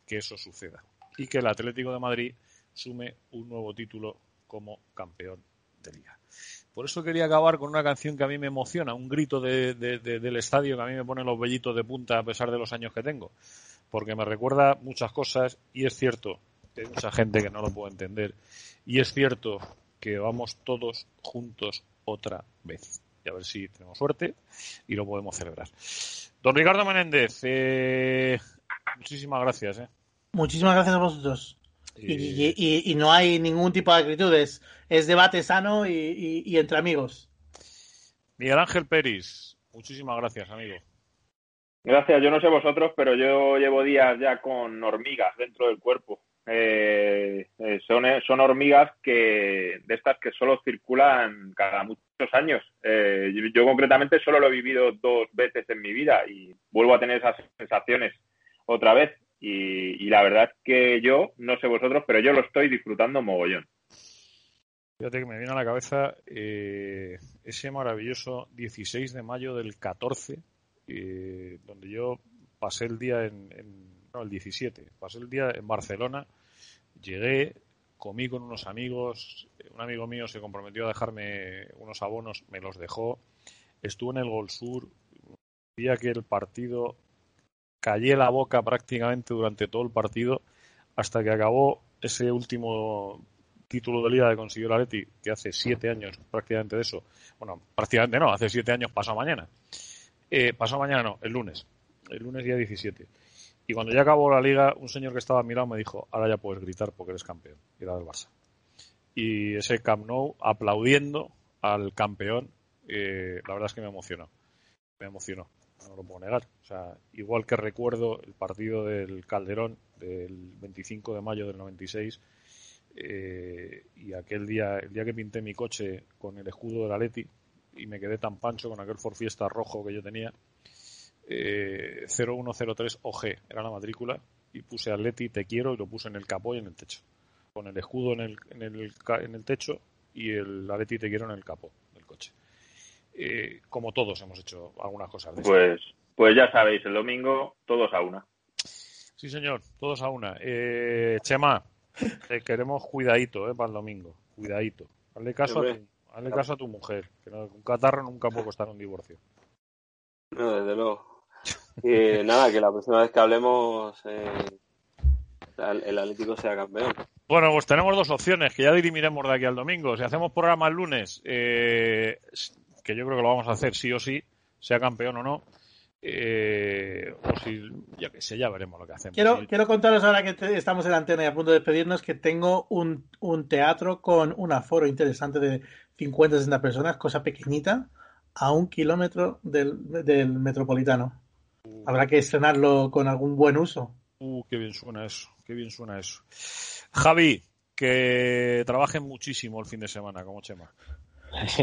que eso suceda. Y que el Atlético de Madrid sume un nuevo título como campeón de liga. Por eso quería acabar con una canción que a mí me emociona, un grito de- de- de- del estadio que a mí me pone los vellitos de punta a pesar de los años que tengo. Porque me recuerda muchas cosas y es cierto que hay mucha gente que no lo puede entender. Y es cierto que vamos todos juntos otra vez. Y a ver si tenemos suerte y lo podemos celebrar. Don Ricardo Menéndez, eh, muchísimas gracias. eh. Muchísimas gracias a vosotros. Y, Eh, y- y- y no hay ningún tipo de actitudes. Es debate sano y, y- y entre amigos. Miguel Ángel Peris, muchísimas gracias, amigo. Gracias, yo no sé vosotros, pero yo llevo días ya con hormigas dentro del cuerpo. Eh, eh, son, son hormigas que de estas que solo circulan cada muchos años. Eh, yo, yo concretamente solo lo he vivido dos veces en mi vida y vuelvo a tener esas sensaciones otra vez. Y, la verdad que yo, no sé vosotros, pero yo lo estoy disfrutando mogollón. Fíjate que me viene a la cabeza eh, ese maravilloso 16 de mayo del 14, eh, donde yo pasé el día en, no, el 17, pasé el día en Barcelona, llegué, comí con unos amigos, un amigo mío se comprometió a dejarme unos abonos, me los dejó, estuve en el Gol Sur, vi que el partido, callé la boca prácticamente durante todo el partido, hasta que acabó ese último título de liga que consiguió el Atleti, que hace siete años prácticamente de eso, bueno, prácticamente no, hace siete años pasado mañana. Eh, pasado mañana no, el lunes, el lunes día 17. Y cuando ya acabó la liga, un señor que estaba a me dijo, ahora ya puedes gritar porque eres campeón, y era del Barça. Y ese Camp Nou aplaudiendo al campeón, eh, la verdad es que me emocionó, me emocionó, no lo puedo negar. O sea, igual que recuerdo el partido del Calderón del 25 de mayo del 96, eh, y aquel día, el día que pinté mi coche con el escudo de la Leti y me quedé tan pancho con aquel Ford Fiesta rojo que yo tenía, eh, 0103 OG era la matrícula y puse Atleti te quiero y lo puse en el capó y en el techo, con el escudo en el, en el, en el techo y el Atleti te quiero en el capó del. Eh, como todos hemos hecho algunas cosas de. Pues, pues ya sabéis, el domingo todos a una. Sí, señor, todos a una. Eh, Chema, te queremos cuidadito eh, para el domingo. Cuidadito. Hazle caso, a tu, hazle caso a tu mujer. Que no- un catarro nunca puede costar un divorcio. No, desde luego. Y nada, que la próxima vez que hablemos eh, el el Atlético sea campeón. Bueno, pues tenemos dos opciones que ya dirimiremos de aquí al domingo. Si hacemos programa el lunes, eh, que yo creo que lo vamos a hacer sí o sí, sea campeón o no. eh, o si, ya que sé, ya veremos lo que hacemos. Quiero, Sí. quiero contaros ahora que te- estamos en la antena y a punto de despedirnos que tengo un, un teatro con un aforo interesante de 50-60 personas, cosa pequeñita, a un kilómetro del, del metropolitano. Habrá que estrenarlo con algún buen uso. Uh, qué bien suena eso, qué bien suena eso. Javi, que trabajen muchísimo el fin de semana, como Chema.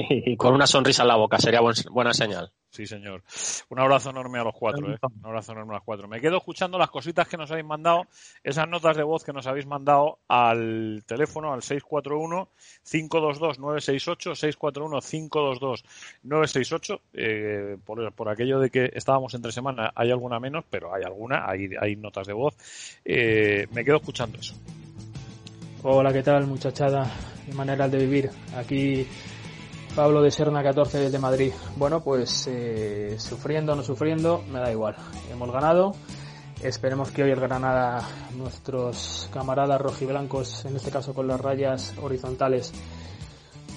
Y con una sonrisa en la boca, sería buen- buena señal. Sí, señor. Un abrazo enorme a los cuatro, ¿eh? Un abrazo enorme a los cuatro. Me quedo escuchando las cositas que nos habéis mandado, esas notas de voz que nos habéis mandado al teléfono, al 641-522-968, 641-522-968. Eh, por, por aquello de que estábamos entre semana, hay alguna menos, pero hay alguna, hay, hay notas de voz. Eh, me quedo escuchando eso. Hola, ¿qué tal, muchachada? Mi manera de vivir. Aquí Pablo de Serna 14 desde Madrid. Bueno, pues eh, sufriendo o no sufriendo, me da igual. Hemos ganado. Esperemos que hoy el Granada, nuestros camaradas rojiblancos, en este caso con las rayas horizontales,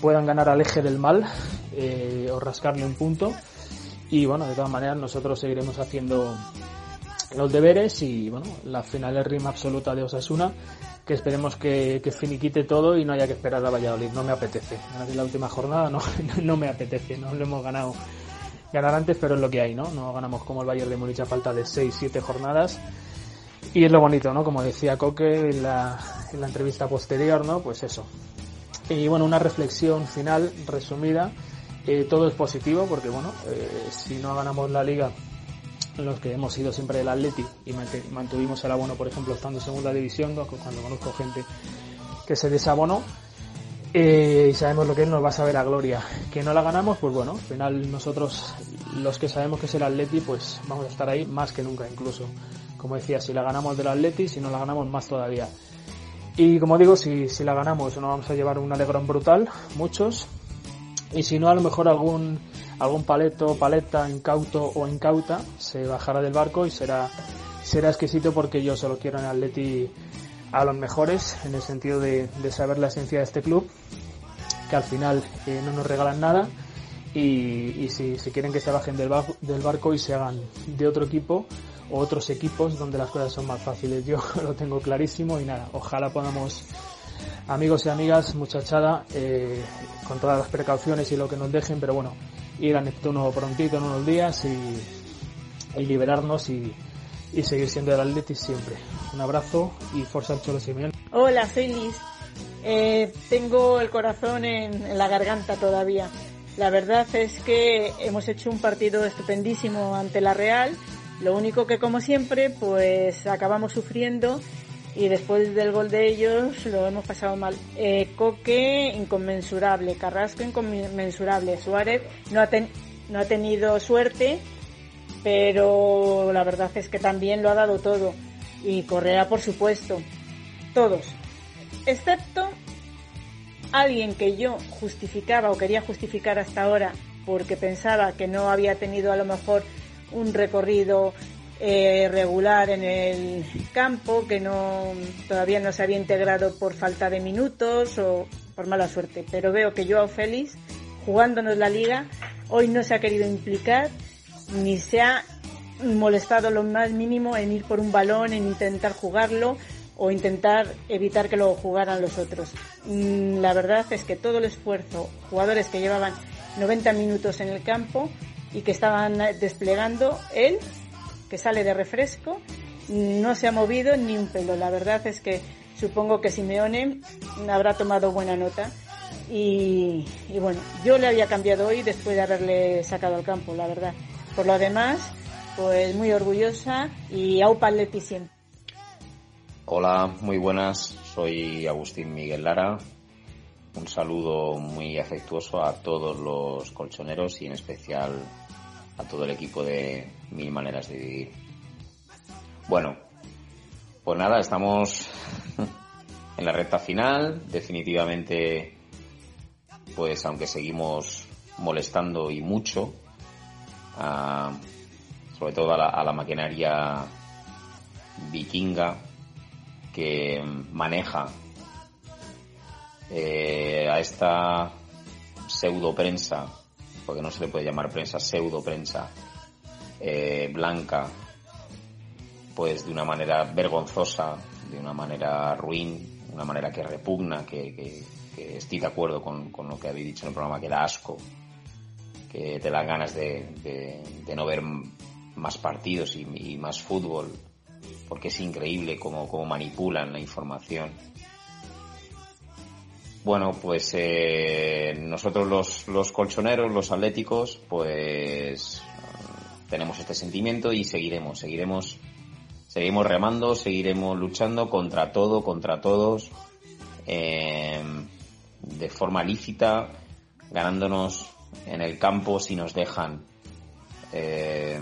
puedan ganar al eje del mal eh, o rascarle un punto. Y bueno, de todas maneras nosotros seguiremos haciendo los deberes y bueno, la final es rima absoluta de Osasuna que esperemos que, que, finiquite todo y no haya que esperar a Valladolid. No me apetece. La última jornada no, no me apetece. No lo hemos ganado ganar antes, pero es lo que hay, ¿no? No ganamos como el Bayern de Múnich a falta de 6-7 jornadas. Y es lo bonito, ¿no? Como decía Coque en la, en la entrevista posterior, ¿no? Pues eso. Y bueno, una reflexión final, resumida. Eh, todo es positivo porque, bueno, eh, si no ganamos la liga los que hemos sido siempre del Atleti y mantuvimos el abono, por ejemplo, estando en segunda división, cuando conozco gente que se desabonó, eh, y sabemos lo que es, nos va a saber a gloria. Que no la ganamos, pues bueno, al final nosotros, los que sabemos que es el Atleti, pues vamos a estar ahí más que nunca incluso. Como decía, si la ganamos del Atleti, si no la ganamos más todavía. Y como digo, si, si la ganamos, nos vamos a llevar un alegrón brutal, muchos. Y si no, a lo mejor algún algún paleto, paleta, incauto o incauta se bajará del barco y será, será exquisito porque yo solo quiero en Atleti a los mejores en el sentido de, saber la esencia de este club, que al final eh, no nos regalan nada y, si, si, quieren que se bajen del, del barco y se hagan de otro equipo o otros equipos donde las cosas son más fáciles. Yo lo tengo clarísimo y nada, ojalá podamos amigos y amigas, muchachada, eh, con todas las precauciones y lo que nos dejen, pero bueno, ir a Neptuno prontito en unos días y, liberarnos y, seguir siendo el Atleti siempre. Un abrazo y Forza Cholo Simeone. Hola, soy Liz. Eh, tengo el corazón en, la garganta todavía. La verdad es que hemos hecho un partido estupendísimo ante la Real. Lo único que, como siempre, pues acabamos sufriendo y después del gol de ellos lo hemos pasado mal. Eh, Coque inconmensurable, Carrasco inconmensurable, Suárez no ha, no ha tenido suerte, pero la verdad es que también lo ha dado todo. Y Correa, por supuesto, todos, excepto alguien que yo justificaba o quería justificar hasta ahora porque pensaba que no había tenido a lo mejor un recorrido eh, regular en el campo, que no todavía no se había integrado por falta de minutos o por mala suerte. Pero veo que Joao Félix, jugándonos la liga, hoy no se ha querido implicar ni se ha molestado lo más mínimo en ir por un balón, en intentar jugarlo o intentar evitar que lo jugaran los otros. Mm, la verdad es que todo el esfuerzo, jugadores que llevaban 90 minutos en el campo y que estaban desplegando, él que sale de refresco, no se ha movido ni un pelo. La verdad es que supongo que Simeone habrá tomado buena nota. Y, bueno, yo le había cambiado hoy después de haberle sacado al campo, la verdad. Por lo demás, pues muy orgullosa y aupa Leti Hola, muy buenas. Soy Agustín Miguel Lara. Un saludo muy afectuoso a todos los colchoneros y en especial a todo el equipo de Mil Maneras de Vivir. Bueno, pues nada, estamos en la recta final. Definitivamente, pues aunque seguimos molestando y mucho, sobre todo a la, maquinaria vikinga que maneja eh, a esta pseudo prensa porque no se le puede llamar prensa, pseudo prensa eh, blanca, pues de una manera vergonzosa, de una manera ruin, una manera que repugna, que, estoy de acuerdo con, lo que habéis dicho en el programa, que da asco, que te dan ganas de, no ver más partidos y, más fútbol, porque es increíble cómo, manipulan la información. bueno, pues eh, nosotros los colchoneros, los atléticos, pues tenemos este sentimiento y seguiremos, seguiremos, seguiremos remando, seguiremos luchando contra todo, contra todos, eh, de forma lícita, ganándonos en el campo si nos dejan, eh,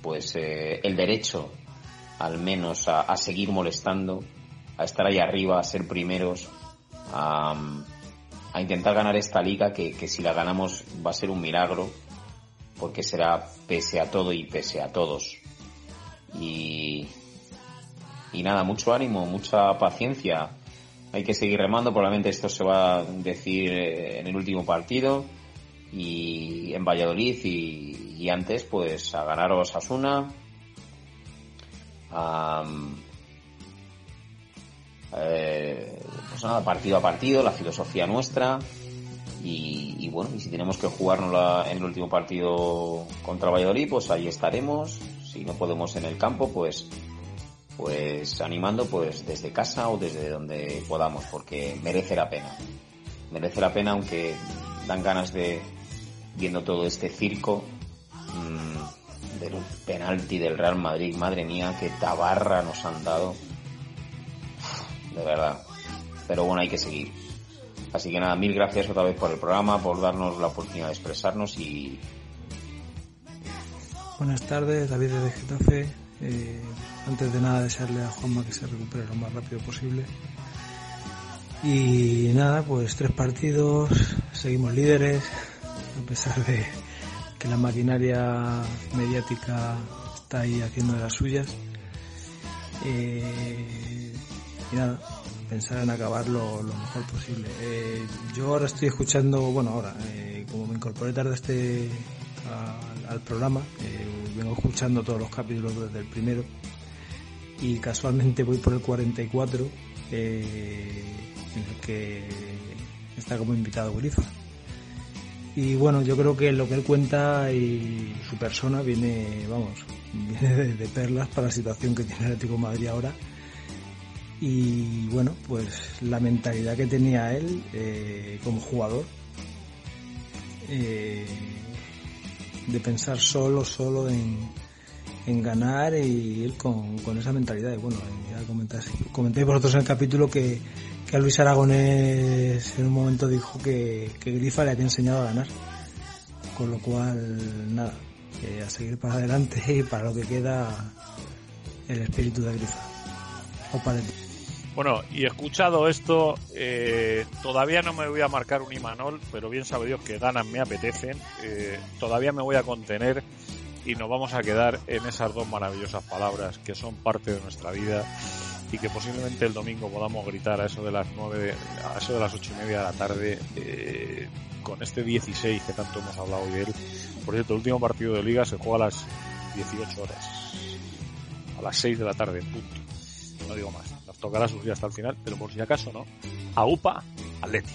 pues eh, el derecho, al menos a, a, seguir molestando, a estar ahí arriba, a ser primeros, a, a intentar ganar esta liga que, que si la ganamos va a ser un milagro porque será pese a todo y pese a todos. Y, y nada, mucho ánimo, mucha paciencia. Hay que seguir remando, probablemente esto se va a decir eh, en el último partido y en Valladolid y, y antes pues a ganaros a Asuna. Um, eh, pues nada, partido a partido, la filosofía nuestra y, bueno, y si tenemos que jugarnos en el último partido contra Valladolid, pues ahí estaremos. Si no podemos en el campo, pues pues animando pues desde casa o desde donde podamos, porque merece la pena. Merece la pena aunque dan ganas de viendo todo este circo mmm, del penalti del Real Madrid, madre mía, qué tabarra nos han dado. De verdad. Pero bueno, hay que seguir. Así que nada, mil gracias otra vez por el programa, por darnos la oportunidad de expresarnos y... Buenas tardes, David de Getafe. Eh, antes de nada, desearle a Juanma que se recupere lo más rápido posible. Y nada, pues tres partidos, seguimos líderes, a pesar de que la maquinaria mediática está ahí haciendo de las suyas. Eh, y nada, pensar en acabar lo, mejor posible. Eh, yo ahora estoy escuchando, bueno, ahora, eh, como me incorporé tarde este, al programa, eh, vengo escuchando todos los capítulos desde el primero y casualmente voy por el 44, eh, en el que está como invitado Grifa. Y bueno, yo creo que lo que él cuenta y su persona viene, vamos, viene de, perlas para la situación que tiene el Atlético Madrid ahora y bueno, pues la mentalidad que tenía él eh, como jugador eh, de pensar solo, solo en, en ganar y ir con, con, esa mentalidad. Y bueno, ya comentáis, comenté vosotros en el capítulo que, que a Luis Aragonés en un momento dijo que, que Grifa le había enseñado a ganar. Con lo cual, nada, a seguir para adelante y para lo que queda el espíritu de Grifa. O para el... Bueno, y escuchado esto, eh, todavía no me voy a marcar un Imanol, pero bien sabe Dios que ganas me apetecen. Eh, todavía me voy a contener y nos vamos a quedar en esas dos maravillosas palabras que son parte de nuestra vida y que posiblemente el domingo podamos gritar a eso de las nueve, a eso de las ocho y media de la tarde, eh, con este 16 que tanto hemos hablado hoy de él. Por cierto, el último partido de liga se juega a las 18 horas, a las 6 de la tarde, punto. No digo más tocará sufrir hasta el final, pero por si acaso no. A UPA, Atleti.